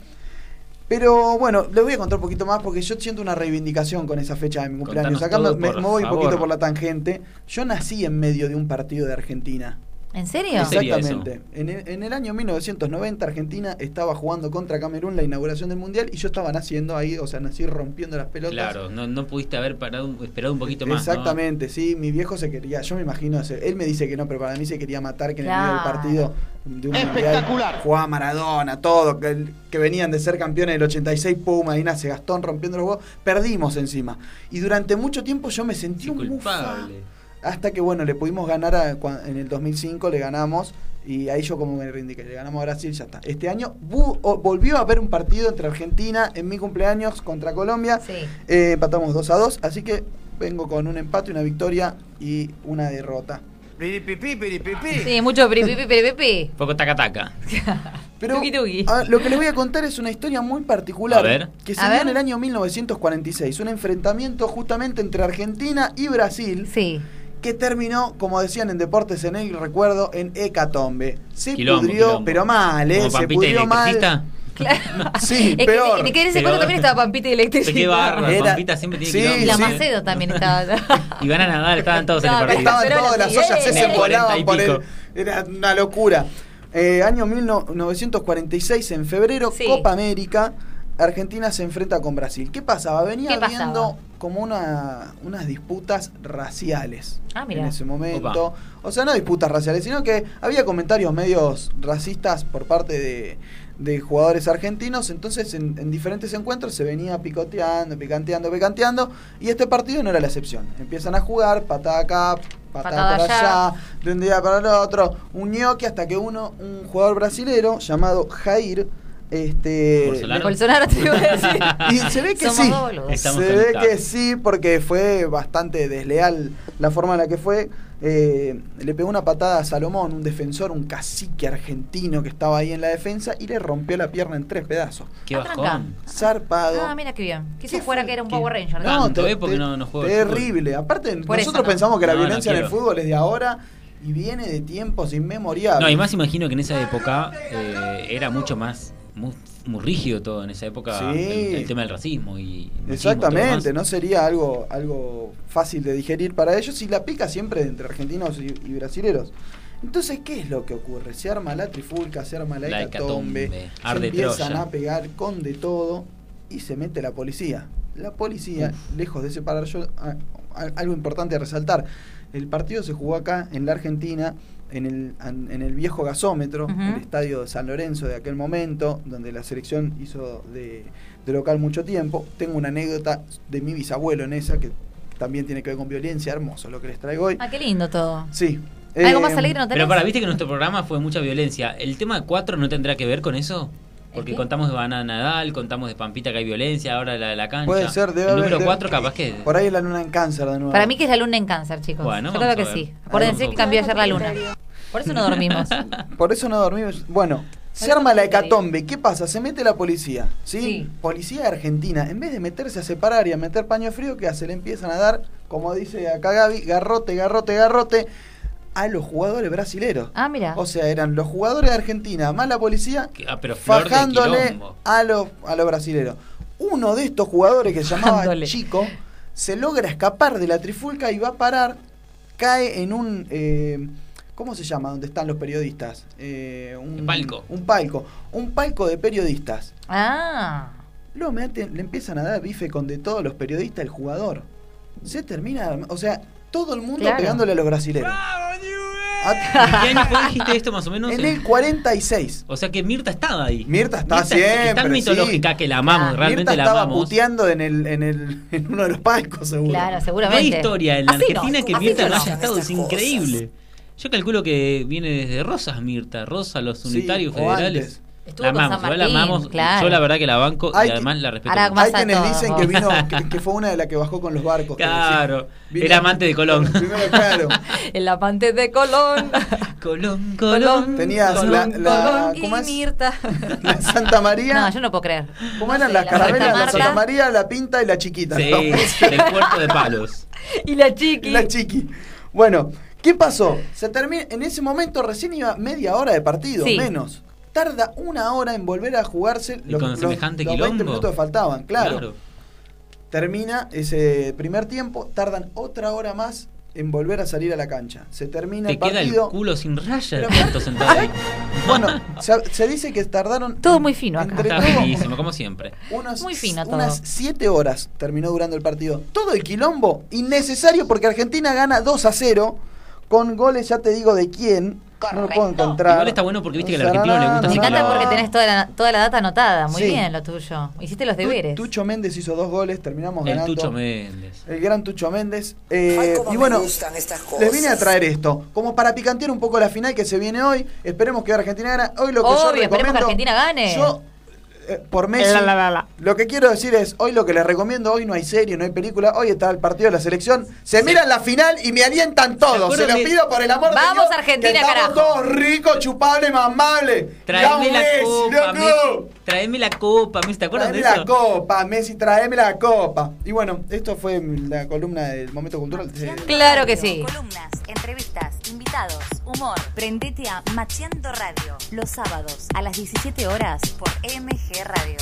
Pero bueno, les voy a contar un poquito más porque yo siento una reivindicación con esa fecha de mi cumpleaños.
Contanos
Acá me, voy un poquito por la tangente. Yo nací en medio de un partido de Argentina.
¿En serio?
Exactamente. En el, en el año 1990 Argentina estaba jugando contra Camerún la inauguración del Mundial y yo estaba naciendo ahí, o sea, nací rompiendo las pelotas.
Claro, no, no pudiste haber parado, un- esperado un poquito más. ¿no?
Exactamente, sí, mi viejo se quería, yo me imagino, ese- él me dice que no, pero para mí se quería matar, que en el medio del
Claro.
partido de un mundial jugaba Maradona, todo, que, que venían de ser campeones del 86, Puma, y nace Gastón rompiendo los huevos, perdimos encima. Y durante mucho tiempo yo me sentí
Sí,
un mufa.
culpable.
Hasta que bueno, le pudimos ganar a- en el 2005, le ganamos. Y ahí yo como me reivindiqué, le ganamos a Brasil, ya está. Este año volvió a haber un partido entre Argentina en mi cumpleaños contra Colombia.
Sí.
Eh, empatamos 2 a 2, así que vengo con un empate, una victoria y una derrota.
Piripipí, piripipí.
Sí, mucho piripipi, piripipi. [LAUGHS]
Poco taca taca. [LAUGHS]
Pero
Tuki, tuki.
a ver, lo que les voy a contar es una historia muy particular
A ver.
que se
A
dio
ver.
en el año 1946, un enfrentamiento justamente entre Argentina y Brasil.
Sí.
Que terminó, como decían en Deportes en el recuerdo, en Hecatombe. Se
Quilombo,
pudrió,
quilombo.
pero mal, ¿eh?
Como
Se pudrió mal. [LAUGHS]
Claro.
Sí,
es
peor.
Que, que en ese
Peor.
cuento también estaba Pampita y Electricidad.
Qué bárbaro,
Era-
Pampita siempre tiene
Sí,
quilombo.
Y la
sí.
Macedo también [LAUGHS] estaba.
Y van a nadar, estaban todos en el partido.
Estaban todas las ollas, se volaban
40 y
por
pico.
el... Era una locura. Eh, año 1946, en febrero,
Sí.
Copa América, Argentina se enfrenta con Brasil. ¿Qué pasaba? Venía
¿Qué pasaba?
habiendo como una, unas disputas raciales
Ah, mira.
en ese momento. O sea, no disputas raciales, sino que había comentarios medios racistas por parte de, de jugadores argentinos. Entonces, en, en diferentes encuentros se venía picoteando, picanteando, picanteando. Y este partido no era la excepción. Empiezan a jugar, patada acá, patada,
Patada
para
allá.
allá, de un día para el otro, un ñoqui hasta que uno, un jugador brasilero llamado Jair, este
Bolsonaro.
Bolsonaro te iba a decir. [LAUGHS]
y se ve que
Somos
sí.
Estamos
se ve que sí, porque fue bastante desleal la forma en la que fue. Eh, le pegó una patada a Salomón, un defensor, un cacique argentino que estaba ahí en la defensa, y le rompió la pierna en tres pedazos.
Qué bajón.
Zarpado.
Ah, mira qué bien. Quiso
¿Qué
fuera
fue?
que era un
¿Qué?
Power Ranger.
No, Tanto,
te-
¿eh? Porque no- no juego.
Terrible. Aparte,
Por eso
nosotros
no.
pensamos que la
No, no
violencia en el fútbol es de ahora y viene de tiempos inmemorables.
No, y más imagino que en esa época eh, era mucho más, muy, muy rígido todo en esa época,
Sí.
el, el tema del racismo y...
Exactamente, no sería algo, algo fácil de digerir para ellos y la pica siempre entre argentinos y, y brasileros. Entonces, ¿qué es lo que ocurre? Se arma la trifulca, se arma la,
La
hecatombe,
hecatombe,
se empiezan
Troya.
a pegar con de todo y se mete la policía. La policía, lejos de separar, yo, a- a- algo importante a resaltar, el partido se jugó acá en la Argentina, en el, en el viejo gasómetro,
Ujú.
el estadio de San Lorenzo de aquel momento, donde la selección hizo de, de local mucho tiempo. Tengo una anécdota de mi bisabuelo en esa, que también tiene que ver con violencia, hermoso lo que les traigo hoy.
Ah, qué lindo todo.
Sí.
¿Algo
Eh,
más alegre no tenés?
Pero para, viste que nuestro programa fue mucha violencia. ¿El tema 4 no tendrá que ver con eso? Porque contamos de Banana Nadal, contamos de Pampita que hay violencia, ahora la de la cancha.
Puede ser, debe
El número
haber-
4
debe-
capaz que...
Por ahí la luna en cáncer de nuevo.
Para mí que es la luna en cáncer, chicos.
Bueno,
Yo creo
vamos
que
a ver.
sí. Acuérdense
Vamos
que
a
cambió ayer la luna. Por eso no dormimos. [LAUGHS]
Por eso no dormimos. Bueno, se arma la hecatombe. ¿Qué pasa? Se mete la policía. ¿sí?
Sí.
Policía argentina. En vez de meterse a separar y a meter paño frío, ¿qué hace? Le empiezan a dar, como dice acá Gaby, garrote, garrote, garrote a los jugadores brasileros.
Ah, mira.
O sea, eran los jugadores de Argentina más la policía
Que- ah, pero
fajándole a los, a los brasileros. Uno de estos jugadores que se llamaba. Chico se logra escapar de la trifulca y va a parar, cae en un... eh, ¿Cómo se llama? Donde están los periodistas. Eh,
un palco.
Un palco. Un palco de periodistas.
Ah.
Lo meten, le empiezan a dar bife con de todos los periodistas el jugador. Se termina... O sea, todo el mundo
Claro.
pegándole a los brasileros.
¿En qué año fue dijiste esto más o menos?
En el 46.
O sea que Mirta estaba ahí.
Mirta está
es tan
siempre,
mitológica
sí.
que la amamos,
Ah,
realmente
Mirta
la
estaba
amamos.
puteando en, el, en, el, [LAUGHS] en uno de los palcos, seguro.
Claro,
No hay
seguramente.
historia en la
Así no,
Argentina que Mirta
no.
no haya estado, es
cosas.
increíble. Yo calculo que viene desde Rosas Mirta, Rosa, los
Sí,
unitarios
o
federales.
antes.
Estuvo
La
con
amamos,
San
la
Martín,
amamos.
claro.
Yo la verdad que la banco
Hay
y
que-
además la respeto.
Ahora
Hay quienes dicen que vino, [LAUGHS] que, que fue una de las que bajó con los barcos.
Claro.
Vino-
era amante de Colón.
Primero, claro. [LAUGHS]
El amante de Colón. [LAUGHS]
Colón,
Colón.
Tenías
Colón,
la- la-
Colón
¿cómo
y
es?
Mirta.
La Santa María.
No, yo no puedo creer.
¿Cómo eran
Sí,
las
la
carabelas?
Santa
La. Santa María, la Pinta y la Chiquita.
Sí,
¿no?
del puerto de palos.
Y la chiqui.
La Chiqui. Bueno, ¿qué pasó? Se termina, en ese momento recién iba media hora de partido,
Sí.
menos. Tarda una hora en volver a jugarse
Y con semejante
los 20
quilombo.
minutos que faltaban, claro. Termina ese primer tiempo, tardan otra hora más en volver a salir a la cancha. Se termina
Te
el
queda el
partido.
culo sin raya. [LAUGHS] [LAUGHS]
Bueno, se, se dice que tardaron.
Todo muy fino acá.
entre
Está
todos,
finísimo, como siempre.
unos-
Muy fino todo.
Unas 7 horas terminó durando el partido. Todo el quilombo innecesario porque Argentina gana 2 a 0 con goles, ya te digo de quién. No lo puedo encontrar.
Igual está bueno porque viste que al
No
argentino le gusta
Me encanta
que-
porque tenés toda la, toda la data anotada. Muy
Sí.
bien lo tuyo. Hiciste los deberes.
Tu- Tucho Méndez hizo dos goles, terminamos
El
ganando.
Tucho Méndez.
El gran Tucho Méndez. Eh, y bueno, les vine a traer esto, como para picantear un poco la final que se viene hoy. Esperemos que Argentina gane. Hoy lo que yo
Obvio, esperemos que
recomiendo.
Argentina gane.
Yo, por Messi,
La, la, la, la.
lo que quiero decir es: hoy lo que les recomiendo, hoy no hay serie, no hay película. Hoy está el partido de la selección. Se miran la final y me alientan todos. Se
acuerdan
lo
de-
pido por el amor
Vamos,
de Dios.
Argentina,
que estamos
carajo.
todos ricos, chupables, mamables.
Traeme la
Messi,
copa,
loco.
Messi. Traeme la copa, Messi. ¿Te acuerdas
Traeme
de
la
eso?
copa, Messi, traeme la copa. Y bueno, esto fue la columna del momento cultural. de-
Claro que sí.
Columnas, entrevistas, invitados, humor. Prendete a Macheando Radio los sábados a las 17 horas por MG Radio.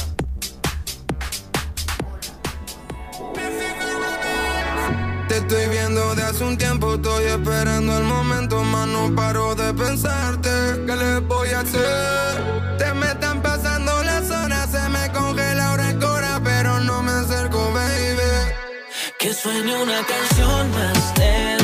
Te estoy viendo de hace un tiempo, estoy esperando el momento, más no paro de pensarte. ¿Qué le voy a hacer? Te me están pasando las horas, se me congela ahora el cora, pero no me acerco, baby.
Que suene una canción más lenta,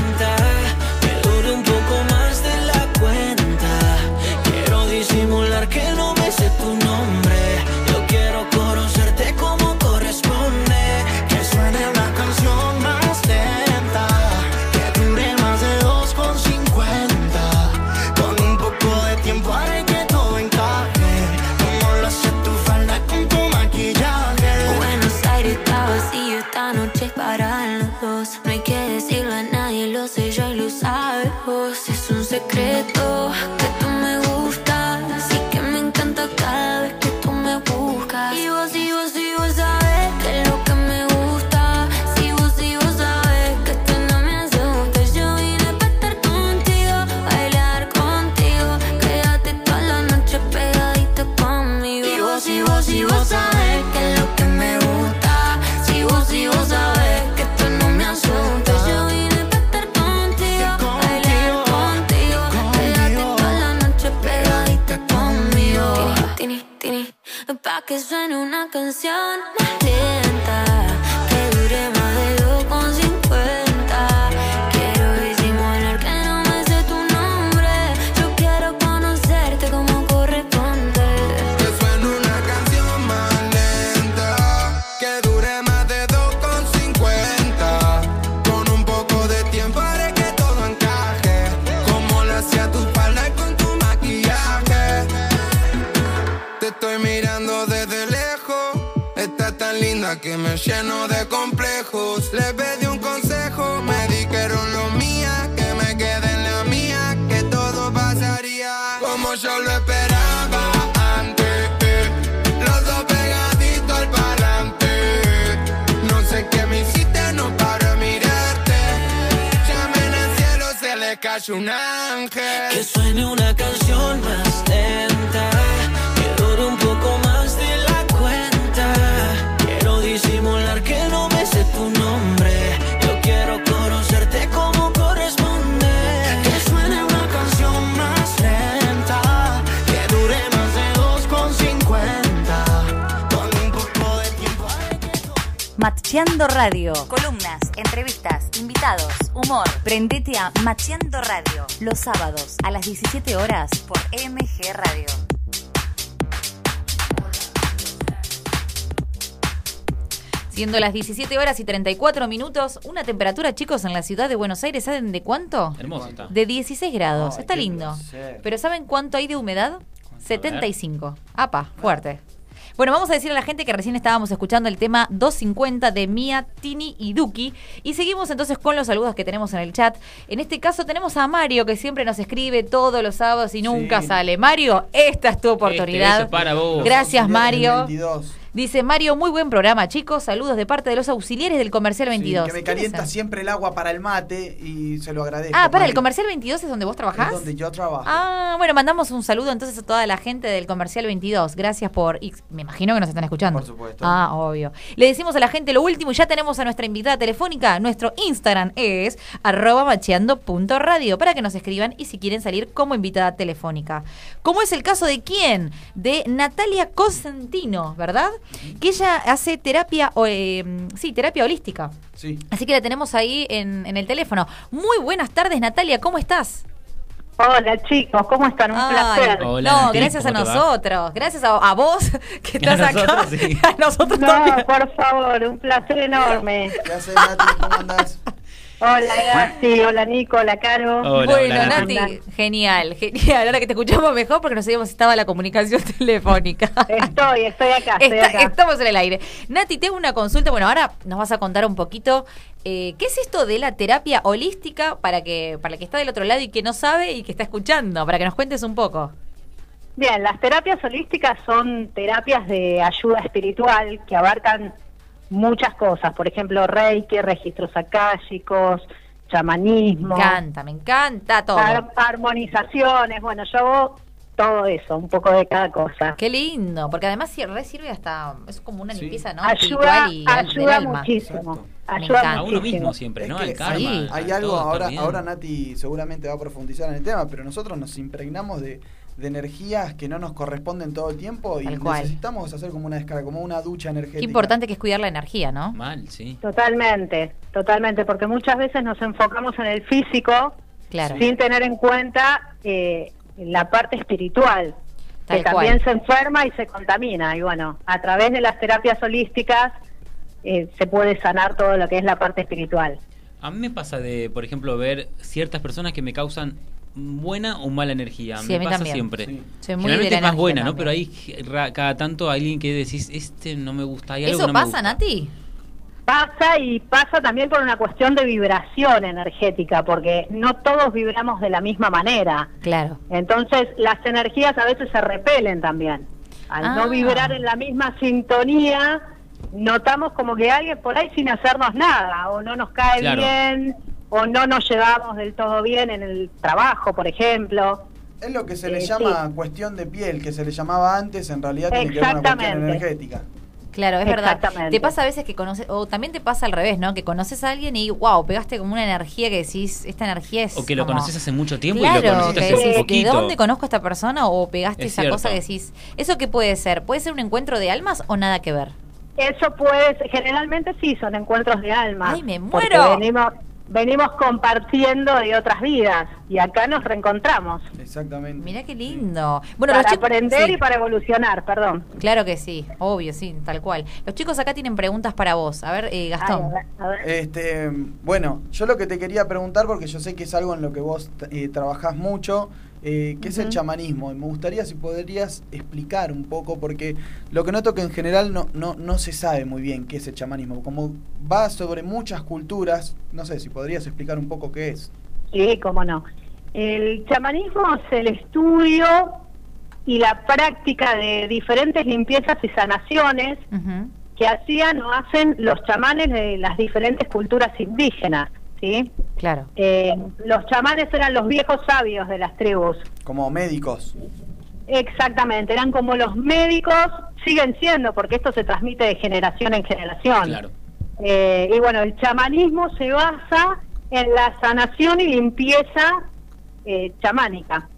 que suene una canción un
ángel.
Que suene una canción más lenta, que dure un poco más de la cuenta. Quiero disimular que no me sé tu nombre. Yo quiero conocerte como corresponde. Que suene una canción más lenta, que dure más de 2,50. Con un poco de tiempo.
Macheando Radio. Columnas, entrevistas, invitados, humor. Prendete a Macheando Radio los sábados a las 17 horas por MG Radio.
Siendo las 17 horas y 34 minutos, una temperatura, chicos, en la ciudad de Buenos Aires, ¿saben de cuánto?
Hermoso está.
De 16 grados.
Ay,
Está lindo.
placer.
Pero ¿saben cuánto hay de humedad? 75. Apa, fuerte. Bueno, vamos a decir a la gente que recién estábamos escuchando el tema 250 de Mia, Tini y Duki. Y seguimos entonces con los saludos que tenemos en el chat. En este caso tenemos a Mario, que siempre nos escribe todos los sábados y nunca
Sí.
sale. Mario, esta es tu oportunidad.
Este, ese para vos.
Gracias, Mario.
22.
Dice Mario, muy buen programa, chicos. Saludos de parte de los auxiliares del Comercial 22.
Sí, que me
¿Quiénes
calienta siempre el agua para el mate y se lo agradezco.
Ah, para, ¿el. Comercial 22 es donde vos trabajás?
Es donde yo trabajo.
Ah, bueno, mandamos un saludo entonces a toda la gente del Comercial 22. Gracias por... y me imagino que nos están escuchando.
Por supuesto.
Ah, obvio. Le decimos a la gente lo último y ya tenemos a nuestra invitada telefónica. Nuestro Instagram es arroba macheando.radio para que nos escriban y si quieren salir como invitada telefónica. Como es el caso de quién? De Natalia Cosentino, ¿verdad? Que ella hace terapia, o, eh, sí, terapia holística.
Sí.
Así que la tenemos ahí en, en el teléfono. Muy buenas tardes, Natalia, ¿cómo estás?
Hola chicos, ¿cómo están? Un
Ay,
placer.
Hola,
no,
Nati,
gracias a nosotros, gracias a, a vos [LAUGHS] que estás
A
acá.
nosotros, sí. [LAUGHS]
A nosotros
No,
también.
por favor, un placer enorme.
¿Qué haces, Nati? ¿Cómo andás?
Hola Gasti, hola Nico, hola Caro.
Hola,
bueno,
hola,
Nati, genial, genial. Ahora que te escuchamos mejor porque no sabíamos si estaba la comunicación [LAUGHS] telefónica.
Estoy, estoy acá, estoy
Está-
acá.
Estamos en el aire. Nati, tengo una consulta. Bueno, ahora nos vas a contar un poquito eh, qué es esto de la terapia holística para que para el que está del otro lado y que no sabe y que está escuchando, para que nos cuentes un poco.
Bien, las terapias holísticas son terapias de ayuda espiritual que abarcan muchas cosas, por ejemplo, reiki, registros akáshicos, chamanismo,
Me encanta, me encanta todo.
ar- armonizaciones, bueno, yo hago todo eso, un poco de cada cosa.
Qué lindo, porque además re sirve hasta es como una
Sí.
limpieza, ¿no?
Ayuda,
y
ayuda
alma.
muchísimo. Ayuda.
A uno mismo siempre, ¿no?
Es
Al
que
karma.
sí.
Hay algo, ahora, ahora Nati seguramente va a profundizar en el tema, pero nosotros nos impregnamos de, de energías que no nos corresponden todo el tiempo y necesitamos hacer como una descarga, como una ducha energética.
Qué importante que es cuidar la energía, ¿no?
Mal, sí.
Totalmente, totalmente, porque muchas veces nos enfocamos en el físico
Claro.
sin tener en cuenta eh, la parte espiritual,
Tal
que también se enferma y se contamina. Y bueno, a través de las terapias holísticas eh, se puede sanar todo lo que es la parte espiritual.
A mí me pasa de, por ejemplo, ver ciertas personas que me causan buena o mala energía.
Sí,
me
a mí
pasa
también.
siempre.
Sí.
Soy muy de
Generalmente
la
es más buena, ¿no? Pero hay ra- cada tanto alguien que decís, este no me gusta. Hay algo
¿Eso
que no me
pasa,
gusta.
Nati?
Pasa y pasa también por una cuestión de vibración energética, porque no todos vibramos de la misma manera.
Claro.
Entonces las energías a veces se repelen también. Al
Ah.
no vibrar en la misma sintonía, notamos como que alguien por ahí sin hacernos nada, o no nos cae
Claro.
bien, o no nos llevamos del todo bien en el trabajo, por ejemplo.
Es lo que se le
Eh,
llama cuestión de piel, que se le llamaba antes, en realidad tiene que ver con una cuestión
Exactamente.
energética.
Claro, es verdad.
Exactamente.
Te pasa a veces que conoces, o también te pasa al revés, ¿no? Que conoces a alguien y, wow, pegaste como una energía que decís, esta energía es.
O que lo
como-
conoces hace mucho tiempo
Claro,
y lo conociste hace
decís,
poquito.
¿de dónde conozco a esta persona? O pegaste
Es
esa
cierto.
cosa que decís. ¿Eso qué puede ser? ¿Puede ser un encuentro de almas o nada que ver?
Eso puede, generalmente sí, son encuentros de alma.
¡Ay, me
porque
muero!
Venimos, venimos compartiendo de otras vidas y acá nos reencontramos.
Exactamente.
Mirá qué lindo. Bueno,
para
los chicos.
aprender
sí.
y para evolucionar, perdón.
Claro que sí, obvio, sí, tal cual. Los chicos acá tienen preguntas para vos. A ver, eh, Gastón.
Ay, a ver, a ver.
Este, bueno, yo lo que te quería preguntar, porque yo sé que es algo en lo que vos eh, trabajás mucho, eh, que es el chamanismo. Y me gustaría si podrías explicar un poco, porque lo que noto que en general no, no, no se sabe muy bien qué es el chamanismo. Como va sobre muchas culturas, no sé si podrías explicar un poco qué es.
Sí, cómo no. El chamanismo es el estudio y la práctica de diferentes limpiezas y sanaciones que hacían o hacen los chamanes de las diferentes culturas indígenas, ¿sí?
Claro.
Eh, los chamanes eran los viejos sabios de las tribus.
Como médicos.
Exactamente, eran como los médicos, siguen siendo, porque esto se transmite de generación en generación.
Claro.
Eh, y bueno, el chamanismo se basa en la sanación y limpieza eh, chamánica,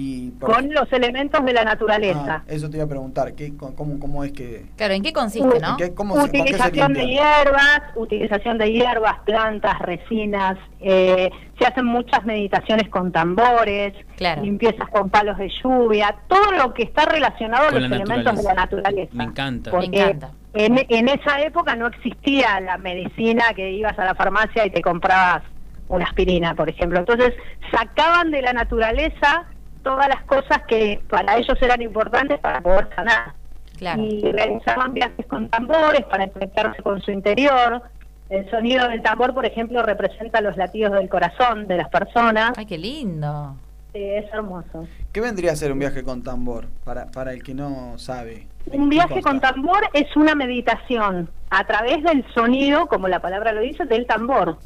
Y por-
con los elementos de la naturaleza.
Ah, eso te iba a preguntar, ¿qué, cómo, ¿cómo es que...?
Claro, ¿en qué consiste, no?
¿Qué- cómo se- ¿Con qué se
utilización de hierbas, utilización de hierbas, plantas, resinas, eh, se hacen muchas meditaciones con tambores,
Claro.
limpiezas con palos de lluvia, todo lo que está relacionado a
Con
los
la
elementos de la naturaleza.
Me encanta.
Me encanta.
En, en esa época no existía la medicina que ibas a la farmacia y te comprabas una aspirina, por ejemplo. Entonces sacaban de la naturaleza todas las cosas que para ellos eran importantes para poder sanar.
Claro.
Y realizaban viajes con tambores para conectarse con su interior. El sonido del tambor, por ejemplo, representa los latidos del corazón de las personas.
Ay, qué lindo.
Sí, es hermoso.
¿Qué vendría a ser un viaje con tambor para, para el que no sabe?
Un viaje con tambor es una meditación a través del sonido, como la palabra lo dice, del tambor.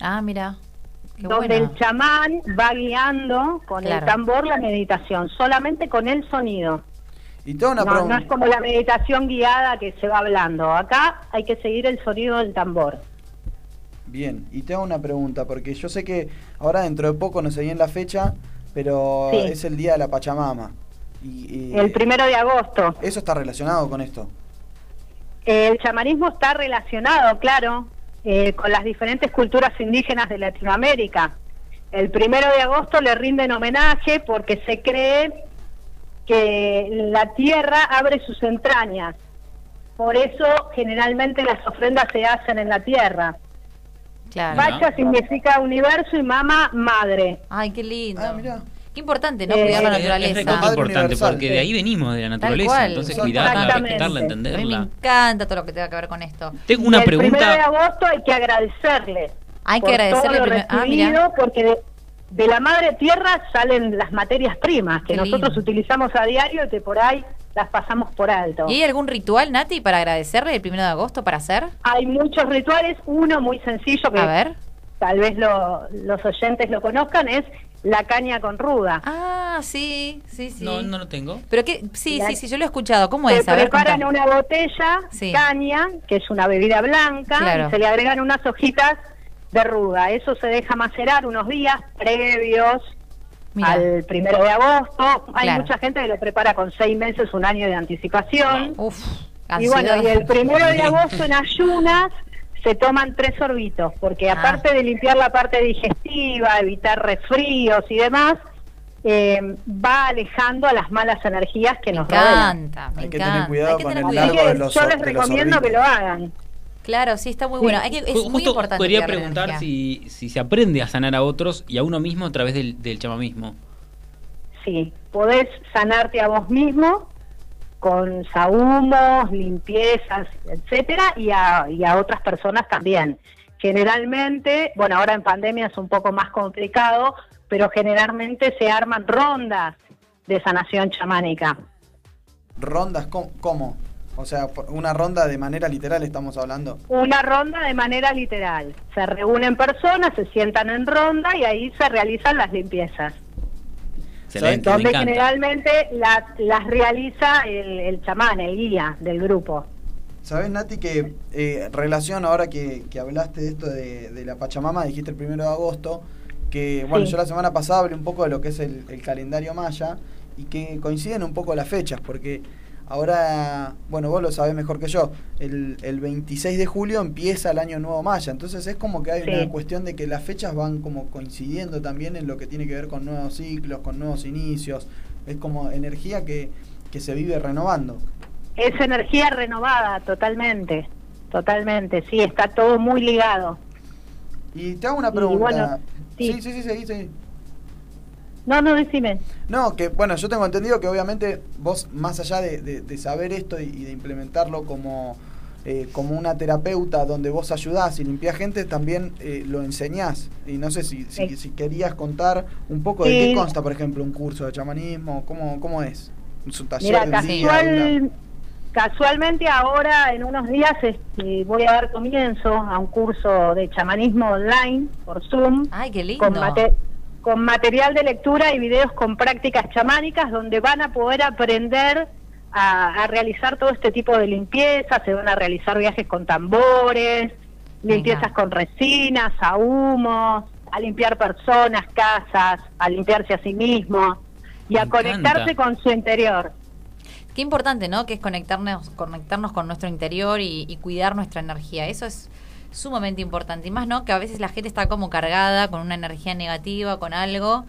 Ah, mira. Qué
donde el chamán va guiando con
Claro.
el tambor la meditación, solamente con el sonido.
Y tengo una
No, no es como la meditación guiada que se va hablando. Acá hay que seguir el sonido del tambor.
Bien, y tengo una pregunta, porque yo sé que ahora dentro de poco no sé bien la fecha, pero
Sí.
es el día de la Pachamama. Y, y-
El primero de agosto.
¿Eso está relacionado con esto?
El chamanismo está relacionado, claro, eh, con las diferentes culturas indígenas de Latinoamérica. El primero de agosto le rinden homenaje porque se cree que la tierra abre sus entrañas. Por eso generalmente las ofrendas se hacen en la tierra.
Claro.
Bacha significa universo y mama madre.
Ay, qué lindo.
Ah, mira.
Qué importante, ¿no?
Eh,
Cuidar la
Es- Es
naturaleza.
recontra
Madre
importante porque
sí.
de ahí venimos de la naturaleza.
cual.
Entonces cuidarla, respetarla,
A mí me
entenderla.
encanta todo lo que tenga que ver con esto.
Tengo una
Y el primero de
pregunta.
agosto hay que agradecerle.
Hay que
por
agradecerle
todo lo
primero- ah, mira.
porque de, de la madre tierra salen las materias primas que
Qué
nosotros
lindo.
utilizamos a diario y que por ahí las pasamos por alto.
¿Y hay algún ritual, Nati, para agradecerle el primero de agosto para hacer?
Hay muchos rituales, uno muy sencillo que
A ver.
tal vez lo- los oyentes lo conozcan, es la caña con ruda.
Ah, sí, sí, sí.
No, no lo tengo.
Pero que, sí,
La-
sí, sí, yo lo he escuchado. ¿Cómo
se
es? Ver,
preparan una botella,
Sí.
caña, que es una bebida blanca,
Claro.
y se le agregan unas hojitas de ruda. Eso se deja macerar unos días previos al primero de agosto. Hay
Claro.
mucha gente que lo prepara con seis meses, un año de anticipación.
Uf,
Y bueno, y el primero de [LAUGHS] agosto en ayunas se toman tres sorbitos, porque
Ah.
aparte de limpiar la parte digestiva, evitar resfríos y demás, eh, va alejando a las malas energías que
Me
nos rodean.
encanta, me
Hay que
encanta.
tener cuidado
que
con
tener
el
cuidado.
Así
largo de los
yo les
de los
recomiendo que lo hagan.
Claro, sí, está muy bueno. Hay que, es muy importante. la
preguntar si, si se aprende a sanar a otros y a uno mismo a través del, del chamamismo.
Sí, podés sanarte a vos mismo con sahumos, limpiezas, etcétera, y a, y a otras personas también. Generalmente, bueno, ahora en pandemia es un poco más complicado, pero generalmente se arman rondas de sanación chamánica.
¿Rondas? ¿Cómo? cómo? O sea, una ronda de manera literal estamos hablando.
Una ronda de manera literal. Se reúnen personas, se sientan en ronda y ahí se realizan las limpiezas.
Excelente,
donde generalmente las, las realiza el, el chamán, el guía del grupo.
¿Sabes, Nati, que eh, relación ahora que, que hablaste de esto de, de la Pachamama, dijiste el primero de agosto, que bueno,
Sí.
yo la semana pasada hablé un poco de lo que es el, el calendario maya y que coinciden un poco las fechas, porque ahora, bueno, vos lo sabés mejor que yo, el, el 26 de julio empieza el año nuevo maya, entonces es como que hay
Sí.
una cuestión de que las fechas van como coincidiendo también en lo que tiene que ver con nuevos ciclos, con nuevos inicios, es como energía que, que se vive renovando.
Es energía renovada, totalmente, totalmente, sí, está todo muy ligado.
Y te hago una pregunta.
bueno, sí.
sí, sí, sí, seguí.
No, no, decime.
No, que bueno, yo tengo entendido que obviamente vos, más allá de, de- de saber esto y, y de implementarlo como, eh, como una terapeuta donde vos ayudás y limpiás gente, también eh, lo enseñás. Y no sé si, si,
Sí.
si querías contar un poco de qué consta, por ejemplo, un curso de chamanismo, cómo, cómo es. ¿Es un taller
Mira,
día, una-
casualmente ahora, en unos días, este, voy a dar comienzo a un curso de chamanismo online por Zoom.
Ay, qué lindo.
con, mate- con material de lectura y videos con prácticas chamánicas donde van a poder aprender a, a realizar todo este tipo de limpiezas, se van a realizar viajes con tambores, limpiezas con resinas, a humos, a limpiar personas, casas, a limpiarse a sí mismo y a conectarse con su interior.
Qué importante, ¿no? Que es conectarnos, conectarnos con nuestro interior y, y cuidar nuestra energía. Eso es sumamente importante. Y más, ¿no? Que a veces la gente está como cargada con una energía negativa, con algo,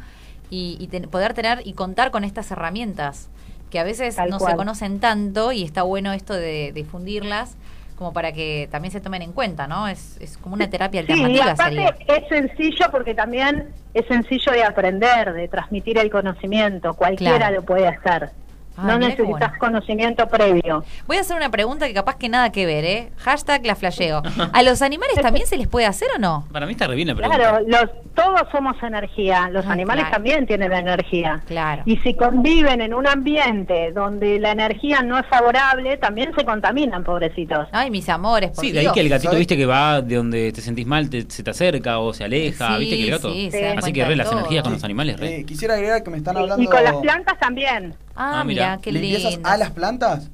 y, y ten- poder tener y contar con estas herramientas que a veces
Tal
no se conocen tanto y está bueno esto de difundirlas como para que también se tomen en cuenta, ¿no? Es, es como una terapia
Sí, y
alternativa
aparte
sería.
es sencillo porque también es sencillo de aprender, de transmitir el conocimiento, cualquiera
Claro.
lo puede hacer.
Ay,
no necesitas
bueno.
conocimiento previo.
Voy a hacer una pregunta que capaz que nada que ver, ¿eh? Hashtag la flasheo. ¿A los animales también se les puede hacer o no?
Para mí está re bien la pregunta.
Claro, los, todos somos energía, los
Ah,
animales
claro.
también tienen energía.
Claro.
Y si conviven en un ambiente donde la energía no es favorable, también se contaminan, pobrecitos.
Ay, mis amores, por
Sí, de ahí que el gatito, viste que va de donde te sentís mal, te- se te acerca o se aleja,
Sí,
viste que el gato.
sí, da
Así que re las
todo.
energías con
Sí.
los animales, re.
Eh, quisiera agregar que me están hablando...
Y con las plantas también.
Ah,
Ah,
mira,
mira.
qué
¿Limpiezas
lindo.
a las plantas?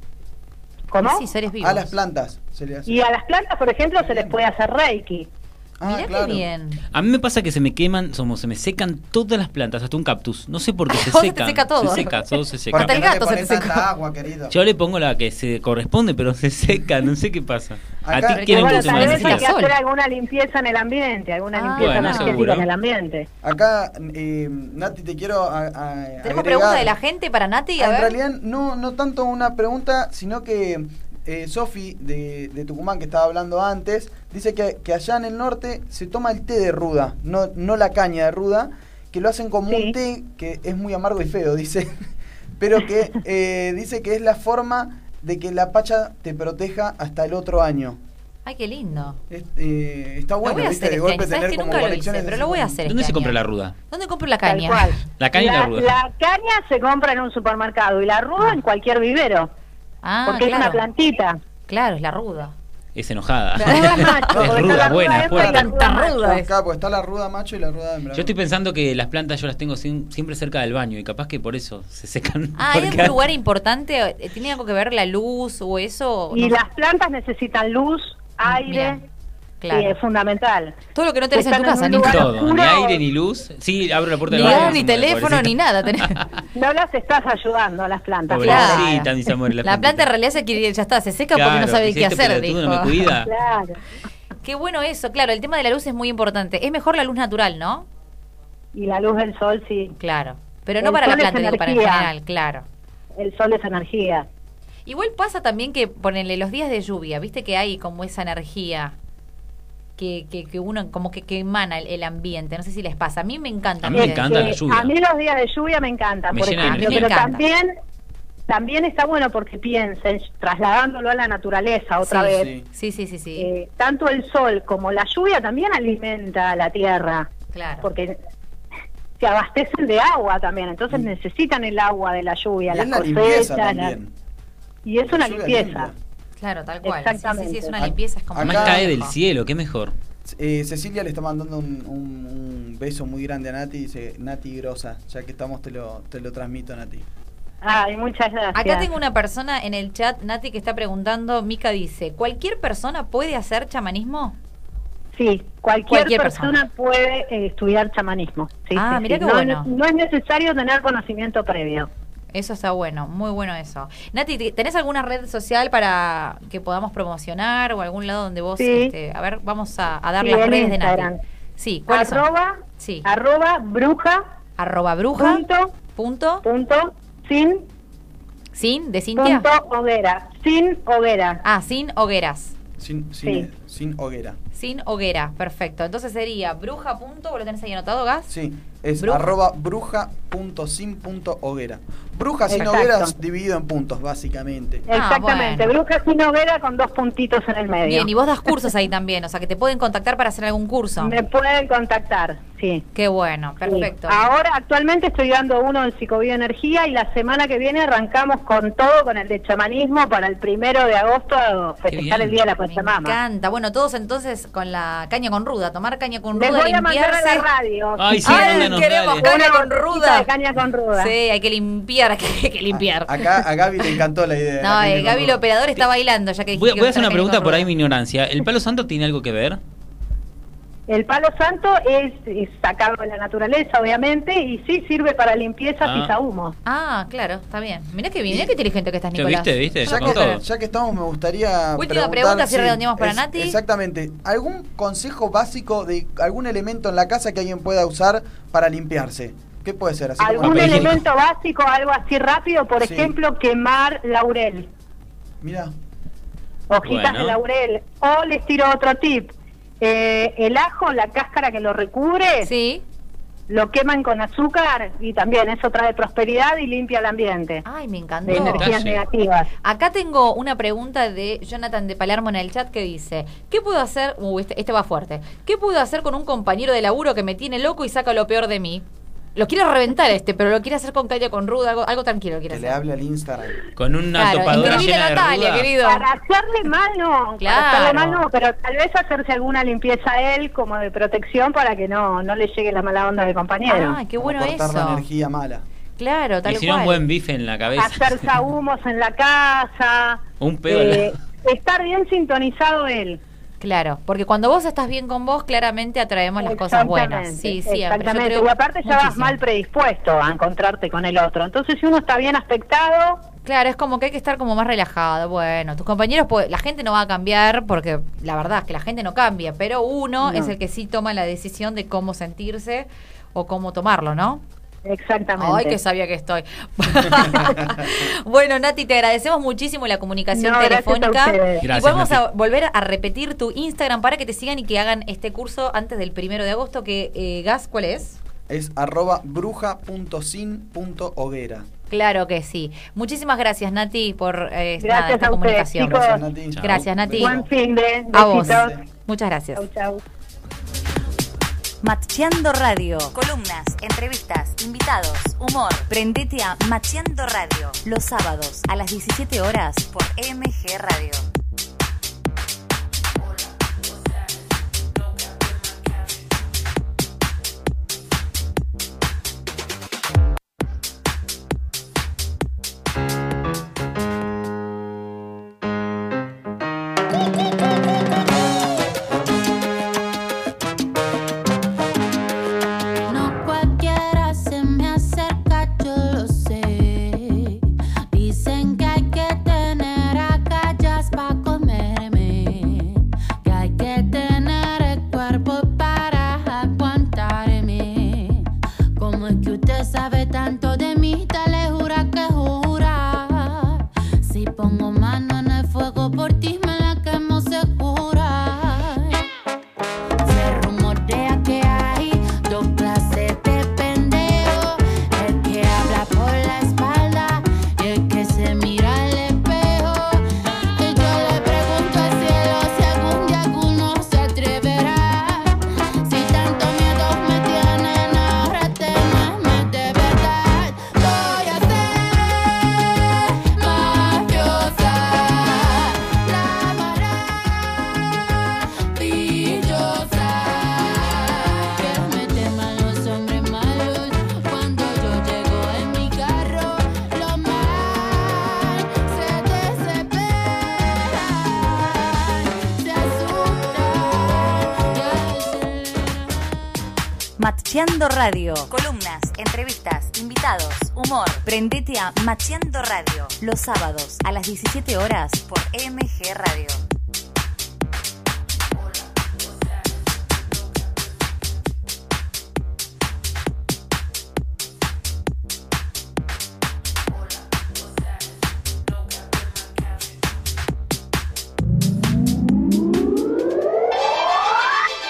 ¿Cómo?
Sí, seres vivos.
A las plantas se le hace.
Y a las plantas, por ejemplo, se les puede hacer reiki.
Ah,
Mirá
claro.
qué bien.
A mí me pasa que se me queman, somos, se me secan todas las plantas, hasta un cactus. No sé por qué [LAUGHS] se
Vos se te
secan.
seca todo.
Se seca, todo se [LAUGHS] seca.
Hasta el
no le
gato se te secó.
agua, querido.
Yo le pongo la que se corresponde, pero se seca, no sé qué pasa.
Acá-
a ti quieren
bueno,
que
tal vez hay que hacer alguna limpieza en el ambiente, alguna
Ah,
limpieza
Bueno,
energética
seguro.
en el ambiente.
Acá, eh, Nati, te quiero a- a-
¿Tenemos pregunta de la gente para Nati? A
en
ver.
realidad, no, no tanto una pregunta, sino que eh, Sofi de, de Tucumán, que estaba hablando antes, dice que, que allá en el norte se toma el té de ruda, no, no la caña de ruda, que lo hacen como
Sí.
un té que es muy amargo y feo, dice, [LAUGHS] pero que eh, dice que es la forma de que la pacha te proteja hasta el otro año.
Ay, qué lindo.
Es- eh, está
Lo
bueno,
voy a
¿viste?
hacer
de
este
golpe
año. Sabes
tener
que
como
nunca lo hice,
conexiones
pero lo voy a hacer
¿Dónde
este
se compra la ruda?
¿Dónde compro la
Tal
caña?
cual.
La caña y la ruda.
La caña se compra en un supermercado y la ruda en cualquier vivero,
Ah,
porque es una
claro.
plantita.
Claro, es la ruda.
Es enojada.
Ruda [LAUGHS] es macho,
es
porque está
ruda,
la
buena,
ruda hembra y
fuerte.
pues está la ruda macho y la ruda hembra.
Yo estoy pensando que las plantas yo las tengo siem- siempre cerca del baño y capaz que por eso se secan.
Ah, ¿hay [LAUGHS] algún lugar importante? Eh, ¿Tiene algo que ver la luz o eso?
Y
No
las plantas necesitan luz, aire,
Mira, claro.
y es fundamental.
Todo lo que no tenés en tu casa,
lugar
Todo, ni aire ni luz. Sí, abro la puerta
Ni gas, ni teléfono,
pobrecita.
ni nada. tenés. [LAUGHS]
No las estás ayudando a las plantas.
Pobrecita,
claro.
La planta en realidad se quiere, ya está, se seca porque no sabe
dice,
qué
este
hacer, dijo.
no me cuida. [LAUGHS]
Claro.
Qué bueno eso, claro, el tema de la luz es muy importante. Es mejor la luz natural, ¿no?
Y la luz del sol, sí.
Claro. Pero no
El
para la planta, digo, para en general, claro.
El sol es energía.
Igual pasa también que, ponele, los días de lluvia, viste que hay como esa energía que, que, que uno como que, que emana el, el ambiente. No sé si les pasa. A mí me encanta.
A mí me
los días de
encanta
lluvia.
la lluvia.
A mí los días de lluvia me encantan,
Me
por ejemplo, pero
encanta.
también también está bueno porque piensen, trasladándolo a la naturaleza otra
Sí,
vez.
Sí.
Sí, sí, sí, sí.
eh, tanto el sol como la lluvia también alimenta a la tierra,
claro.
porque se abastecen de agua también, entonces necesitan el agua de la lluvia,
Y
las cosechas, la- y es una limpieza.
Claro, tal cual. Sí, sí, sí,
Exactamente.
es una limpieza, es como...
acá-
Además cae del cielo, qué mejor.
Eh, Cecilia le está mandando un, un- un beso muy grande a Nati. Dice Nati Grosa. Ya que estamos, te lo, te lo transmito, Nati.
Ay, muchas gracias.
Acá tengo una persona en el chat, Nati, que está preguntando, Mica dice, ¿cualquier persona puede hacer chamanismo?
Sí, cualquier,
Cualquier
persona,
persona.
puede eh, estudiar chamanismo. Sí,
Ah,
sí,
mirá
sí.
qué
no,
bueno.
no es necesario tener conocimiento previo.
Eso está bueno, muy bueno eso. Nati, ¿te- ¿tenés alguna red social para que podamos promocionar o algún lado donde vos,
Sí.
este, a ver, vamos a, a dar
Sí,
las redes de
Instagram.
Nati? Sí, ¿cuáles son?
Arroba,
Sí.
arroba bruja
Arroba bruja,
punto,
punto,
punto sin
sin, de Cintia.
punto hoguera. Sin hoguera.
Ah, sin hogueras.
Sin, sin,
Sí.
Sin hoguera.
Sin hoguera, perfecto. Entonces sería bruja. Punto, ¿vos lo tenés ahí anotado, Gas?
Sí, es
Bruja.
arroba bruja.sin.hoguera. Bruja sin
Exacto.
hogueras dividido en puntos, básicamente.
Exactamente,
Ah, bueno.
bruja sin hoguera con dos puntitos en el medio.
Bien, y vos das cursos ahí también, o sea que te pueden contactar para hacer algún curso.
Me pueden contactar, sí.
Qué bueno, perfecto.
Sí. Ahora, actualmente estoy dando uno en psicobioenergía y la semana que viene arrancamos con todo, con el de chamanismo, para el primero de agosto festejar el Día de la
Me
Pachamama.
encanta. Bueno, todos entonces con la caña con ruda, tomar caña con
Les
ruda,
voy a mandar a la radio.
Ay, sí,
Ay,
mándanos,
queremos
dale.
caña con ruda.
de caña con ruda.
Sí, hay que limpiar, hay [LAUGHS] que, hay que limpiar.
Acá a Gaby le encantó la idea. de la
no,
caña
eh, Gaby, el operador, está bailando, ya que
Voy,
dijiste
voy a hacer una pregunta por ahí, mi ignorancia. ¿El palo santo tiene algo que ver?
El palo santo es, es sacado de la naturaleza, obviamente, y sí sirve para limpieza
Ah.
pisahumo.
Ah, claro, está bien. Mirá qué bien, mirá qué inteligente que estás,
¿Ya
Nicolás.
viste, viste?
Ya que, ya que estamos, me gustaría.
Última pregunta, si redondeamos para Nati.
Exactamente. ¿Algún consejo básico de algún elemento en la casa que alguien pueda usar para limpiarse? ¿Qué puede ser? Así
Algún elemento básico, algo así rápido, por
Sí.
ejemplo, quemar laurel,
Mira,
hojitas
Bueno.
de laurel. O les tiro otro tip. Eh, el ajo, la cáscara que lo recubre,
Sí.
lo queman con azúcar y también eso trae prosperidad y limpia el ambiente.
Ay, me encantó.
De energías negativas.
Acá tengo una pregunta de Jonathan de Palermo en el chat que dice, ¿qué puedo hacer? Uh, este, este va fuerte. ¿Qué puedo hacer con un compañero de laburo que me tiene loco y saca lo peor de mí? Lo quiere reventar este, pero lo quiere hacer con calle con ruda, algo, algo tranquilo quiere
Que le
hacer.
hable al Instagram.
Con una
Claro,
topadora llena de
Natalia,
ruda.
querido.
Para hacerle mal no,
Claro.
para hacerle mal no, pero tal vez hacerse alguna limpieza a él como de protección para que no, no le llegue la mala onda del compañero.
Ay, qué
Para
bueno
la
eso.
energía mala.
Claro, tal
Y si no,
cual.
un buen bife en la cabeza.
Hacer sahumos [LAUGHS] en la casa.
Un pedo la-
eh, estar bien sintonizado él.
Claro, porque cuando vos estás bien con vos, claramente atraemos las cosas buenas. Sí. Yo
Exactamente.
creo
Y aparte ya vas mal predispuesto a encontrarte con el otro. Entonces, si uno está bien aspectado,
Claro, es como que hay que estar como más relajado. Bueno, tus compañeros, pues, la gente no va a cambiar porque la verdad es que la gente no cambia, pero uno
No.
es el que sí toma la decisión de cómo sentirse o cómo tomarlo, ¿no?
Exactamente.
Ay, que sabía que estoy. [LAUGHS] bueno, Nati, te agradecemos muchísimo la comunicación
No, gracias a
telefónica.
ustedes.
y
Gracias,
vamos
Nati.
a volver a repetir tu Instagram para que te sigan y que hagan este curso antes del primero de agosto. Que eh, Gas, ¿cuál es?
Es arroba bruja.sin.hoguera.
Claro que sí. Muchísimas gracias, Nati, por eh,
Gracias
nada, esta
a
comunicación.
Gracias, Nati.
Gracias, Nati.
Buen fin de
A vos. Muchas gracias.
Chau, chau.
Macheando Radio. Columnas, entrevistas, invitados, humor. Prendete a Macheando Radio. Los sábados a las 17 horas por MG Radio. Prendete a Macheando Radio. Los sábados a las 17 horas por MG Radio.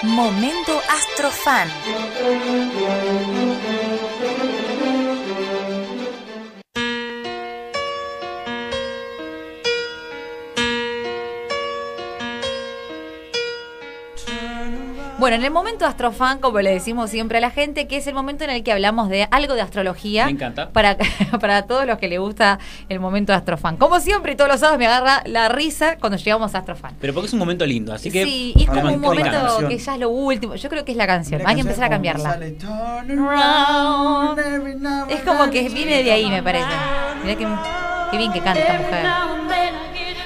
Momento Astrofan.
Bueno, en el momento astrofan, como le decimos siempre a la gente, que es el momento en el que hablamos de algo de astrología.
Me encanta.
Para, [LAUGHS] para todos los que les gusta el momento astrofan. Como siempre, todos los sábados me agarra la risa cuando llegamos a astrofan.
Pero porque es un momento lindo, así que.
sí, y es como un momento que ya es lo último. Yo creo que es la canción.
La
Hay que empezar a
que
cambiarla.
sale, "Turn around every now
Es como
then".
que viene de ahí, me parece. Mirá qué, qué bien que canta esta mujer.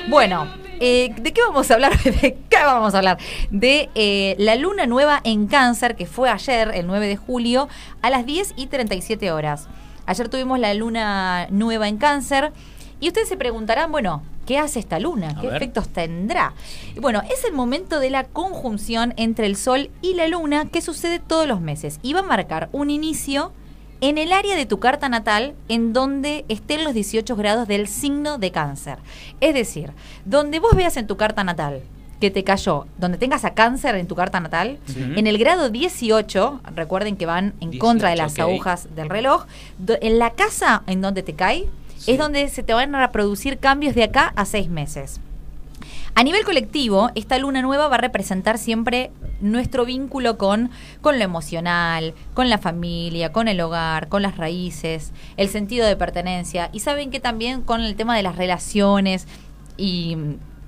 Bueno, eh, ¿de qué vamos a hablar? [LAUGHS] ¿De qué vamos a hablar? De eh, la luna nueva en cáncer, que fue ayer, el 9 de julio, a las 10 y 37 horas. Ayer tuvimos la luna nueva en cáncer. Y ustedes se preguntarán, bueno, ¿qué hace esta luna?
A
¿Qué
ver.
efectos tendrá? Bueno, es el momento de la conjunción entre el Sol y la Luna que sucede todos los meses y va a marcar un inicio en el área de tu carta natal en donde estén los 18 grados del signo de cáncer. Es decir, donde vos veas en tu carta natal que te cayó, donde tengas a cáncer en tu carta natal,
Sí.
en el grado 18, recuerden que van en contra de
18,
las agujas del reloj, do- en la casa en donde te cae, es donde se te van a producir cambios de acá a seis meses. A nivel colectivo, esta luna nueva va a representar siempre nuestro vínculo con, con lo emocional, con la familia, con el hogar, con las raíces, el sentido de pertenencia y saben que también con el tema de las relaciones y,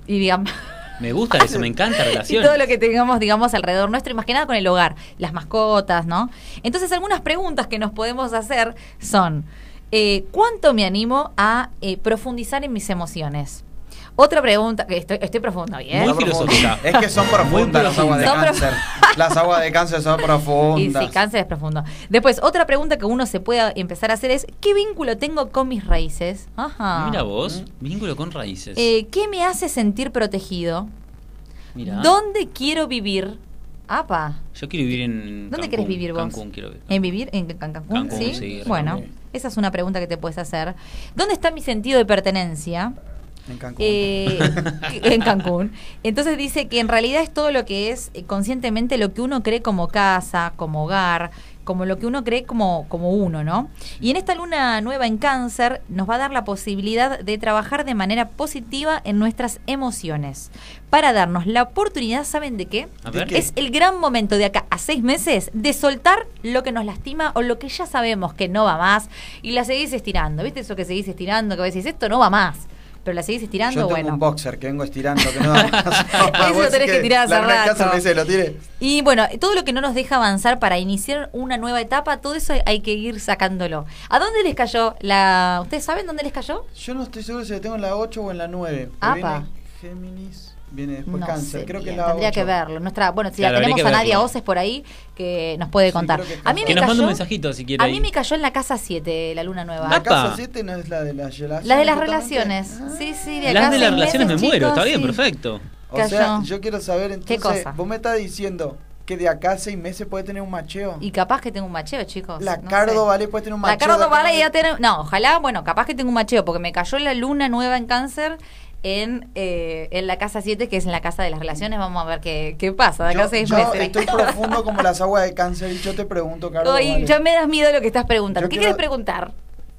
y digamos...
Me gusta eso, me encanta [LAUGHS]
Y
relaciones.
todo lo que tengamos, digamos, alrededor nuestro, y más que nada con el hogar, las mascotas, ¿no? Entonces, algunas preguntas que nos podemos hacer son, eh, ¿cuánto me animo a eh, profundizar en mis emociones? Otra pregunta, que estoy, estoy profunda, ¿bien?
Muy filosófica. Es que son profundas las aguas de
Son
cáncer. Las aguas de cáncer son
Y
profundas.
sí, cáncer es profundo. Después, otra pregunta que uno se puede empezar a hacer es, ¿qué vínculo tengo con mis raíces? Ajá.
Mira vos, vínculo con raíces.
Eh, ¿Qué me hace sentir protegido?
Mira.
¿Dónde quiero vivir? Apa.
Yo quiero vivir en.
¿Dónde
Cancún,
querés vivir vos?
Cancún quiero vivir.
¿En vivir en Can- Cancún?
Cancún,
¿Sí?
sí,
bueno, esa es una pregunta que te puedes hacer. ¿Dónde está mi sentido de pertenencia?
En Cancún.
Eh, en Cancún. Entonces dice que en realidad es todo lo que es eh, conscientemente lo que uno cree como casa, como hogar, como lo que uno cree como, como uno, ¿no? Y en esta luna nueva en cáncer nos va a dar la posibilidad de trabajar de manera positiva en nuestras emociones. Para darnos la oportunidad, ¿saben de qué?
A ver.
Es el gran momento de acá a seis meses de soltar lo que nos lastima o lo que ya sabemos que no va más y la seguís estirando. ¿Viste eso que seguís estirando? Que a veces esto no va más. Pero la seguís estirando,
Yo tengo
bueno.
un boxer que vengo estirando que no. [LAUGHS]
Eso lo tenés que tirar hace rato.
dice, lo tire.
Y bueno, todo lo que no nos deja avanzar para iniciar una nueva etapa, todo eso hay que ir sacándolo. ¿A dónde les cayó la... ¿Ustedes saben dónde les cayó?
Yo no estoy seguro si la tengo en la 8 o en la 9.
Apa.
Géminis, viene después
no
cáncer.
sé
Creo que
bien,
la
tendría
8.
que verlo. Nuestra, bueno, si
Claro,
la tenemos a Nadia. Oces por ahí, que nos puede contar. a mí
Que
me
nos mande
cayó,
un mensajito si quiere.
a
ahí.
mí me cayó en la casa 7, la luna nueva.
La
Apa.
casa 7 no es la de las relaciones.
La de las relaciones. Sí, sí, de
Las de las
seis
relaciones me muero,
chicos,
está bien,
sí.
perfecto.
O sea, yo quiero saber entonces,
cosa?
vos me estás diciendo que de acá a 6 meses puede tener un macheo.
Y capaz que tengo un macheo, chicos.
La
no
Cardo
sé.
Vale puede tener un
La
macheo.
Cardo
de acá a
Vale ya tiene. No, ojalá, bueno, capaz que tengo un macheo, porque me cayó la luna nueva en cáncer en, eh, en la casa 7, que es en la casa de las relaciones. Vamos a ver qué, qué pasa de acá a
Yo,
seis
yo
meses.
estoy profundo como las aguas de cáncer y yo te pregunto, Cardo
Ay,
Vale,
ya me das miedo lo que estás preguntando.
Yo
¿Qué quieres preguntar?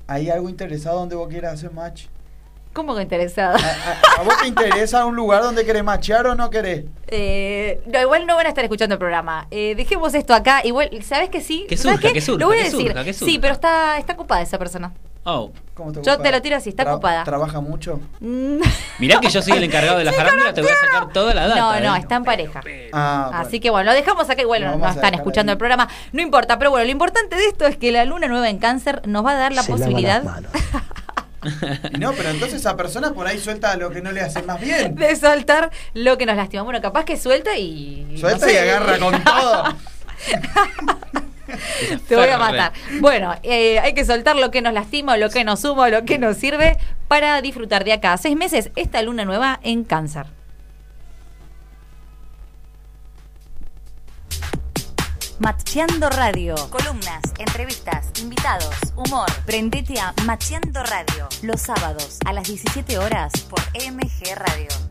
¿hay algo interesado donde vos quieras hacer match?
¿Cómo que interesada?
¿A, a vos te interesa un lugar donde querés machear o no querés?
Eh, no, igual no van a estar escuchando el programa. Eh, dejemos esto acá. Igual, ¿sabes que sí?
Que
¿Sabes
surja,
qué?
que surja,
Lo voy a
que
decir.
surja, que
Sí, pero está, está ocupada esa persona.
Oh.
¿Cómo te
Yo te lo tiro así, está
Tra-
ocupada.
¿Trabaja mucho? [LAUGHS]
Mirá que yo soy el encargado de la farándula, te voy a sacar toda la data.
No, no,
¿eh?
está en pareja.
Ah,
Así que bueno, lo dejamos acá.
Lo
no, están escuchando
ahí.
el programa. No importa, pero bueno, lo importante de esto es que la luna nueva en cáncer nos va a dar la
Se lava
posibilidad
Y [LAUGHS] no, pero entonces esa persona por ahí suelta lo que no le hace más bien. [LAUGHS]
de soltar lo que nos lastima. Bueno, capaz que suelta y. no
Suelta
sé.
y agarra con todo.
Te voy a matar. Bueno, eh, hay que soltar lo que nos lastima, lo que nos suma, lo que nos sirve para disfrutar de acá seis meses esta luna nueva en cáncer.
Macheando Radio. Columnas, entrevistas, invitados, humor. Prendete a Macheando Radio. Los sábados a las 17 horas por MG Radio.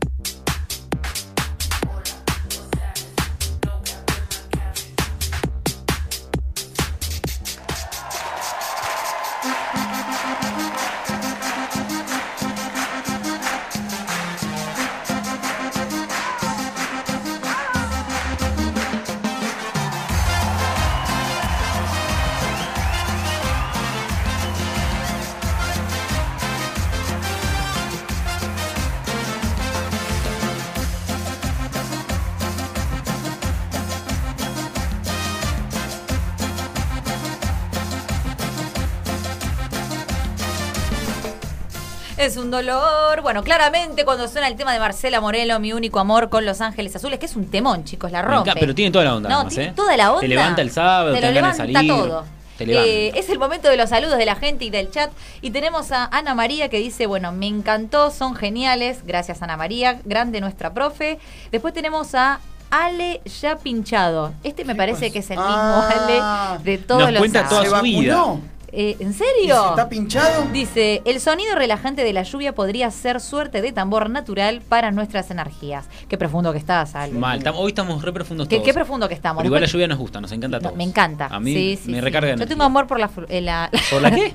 Es un dolor. Bueno, claramente cuando suena el tema de Marcela Morelo, mi único amor con Los Ángeles Azules, que es un temón, chicos, la rompe.
pero tiene toda la onda.
No,
además,
tiene
¿eh?
toda la onda.
Te levanta el sábado,
Te levanta
salir.
todo. Eh, es el momento de los saludos de la gente y del chat. Y tenemos a Ana María que dice, bueno, me encantó, son geniales. Gracias Ana María, grande nuestra profe. Después tenemos a Ale ya pinchado. Este me parece que es el mismo
Ah.
Ale de todos
Nos
los
cuenta toda
sábados.
su vida.
Eh, ¿En
¿Y si
serio?
¿Está pinchado?
Dice, el sonido relajante de la lluvia podría ser suerte de tambor natural para nuestras energías. Qué profundo que estás, Ale.
Mal, tam- hoy estamos re profundos
Qué,
todos.
qué profundo que estamos.
Pero igual la lluvia nos gusta, nos encanta a
No,
todos.
me encanta.
A mí
Sí, sí,
me
sí.
recarga
Yo
energía.
tengo amor por la, fru- eh, [LAUGHS] [LAUGHS] la-
¿Por la qué?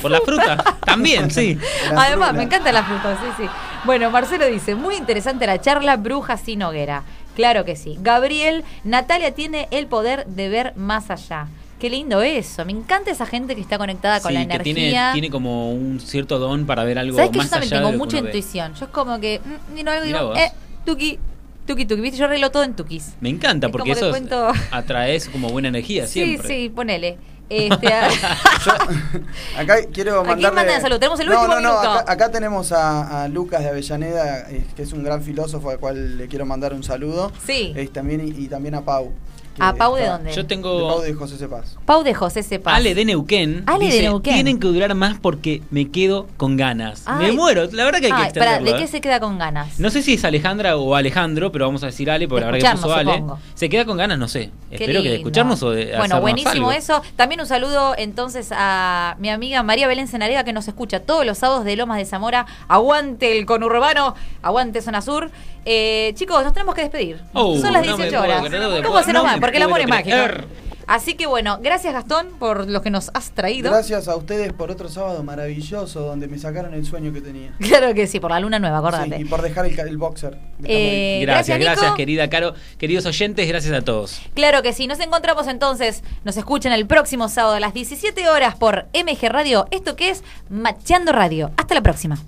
Por la, fruta. También, sí. [LAUGHS]
Además, me encanta la fruta, sí, sí. Bueno, Marcelo dice, muy interesante la charla, bruja sin hoguera. Claro que sí. Gabriel, Natalia tiene el poder de ver más allá. Qué lindo eso. Me encanta esa gente que está conectada con
Sí,
la
que
energía.
tiene, tiene como un cierto don para ver algo
¿Sabes que yo también
allá
tengo
de lo que
mucha
ve.
intuición? Yo es como que mm, miro algo y
Mirá
digo,
vos.
eh, tuki, tuki, tuki. ¿Viste? Yo arreglo todo en tukis.
Me encanta
Es
porque eso
cuento-
atraes como buena energía
Sí,
siempre.
sí, ponele. [LAUGHS] Este, a-
Acá quiero
¿A quién
mandarle...
mandan salud? Tenemos el
no,
último
no, no, acá, acá tenemos a, a Lucas de Avellaneda, eh, que es un gran filósofo al cual le quiero mandar un saludo.
Sí.
Eh, también, y, y también a Pau. Que
¿A Pau de dónde?
Yo tengo-
De Pau de José Cepaz.
Pau de José Sepas.
Ale de Neuquén.
Ale de Neuquén.
Tienen que durar más porque me quedo con ganas.
Ay.
Me muero. La verdad que hay que
Ay, pará,
extenderlo.
¿De qué
¿eh?
se queda con ganas?
No sé si es Alejandra o Alejandro, pero vamos a decir Ale, porque
De
la verdad que puso Ale.
supongo.
Se queda con ganas, no sé.
Qué
Espero que de escucharnos o de
Bueno, buenísimo
algo.
eso. También un saludo entonces a mi amiga María Belén Senareda que nos escucha todos los sábados de Lomas de Zamora. Aguante el conurbano, aguante Zona Sur. Eh, chicos, nos tenemos que despedir.
Oh,
Son las
no me
18
puedo
horas. ¿Cómo se nos
no
va? Porque el amor es mágico.
creer.
Así que bueno, gracias Gastón por lo que nos has traído.
Gracias a ustedes por otro sábado maravilloso donde me sacaron el sueño que tenía. [LAUGHS]
Claro que sí, por la luna nueva, acordate.
Sí, y por dejar el, boxer.
Eh,
Gracias,
gracias,
gracias,
Nico.
querida Caro. Queridos oyentes, gracias a todos.
Claro que sí, nos encontramos entonces, nos escuchan el próximo sábado a las 17 horas por MG Radio, esto que es Macheando Radio. Hasta la próxima.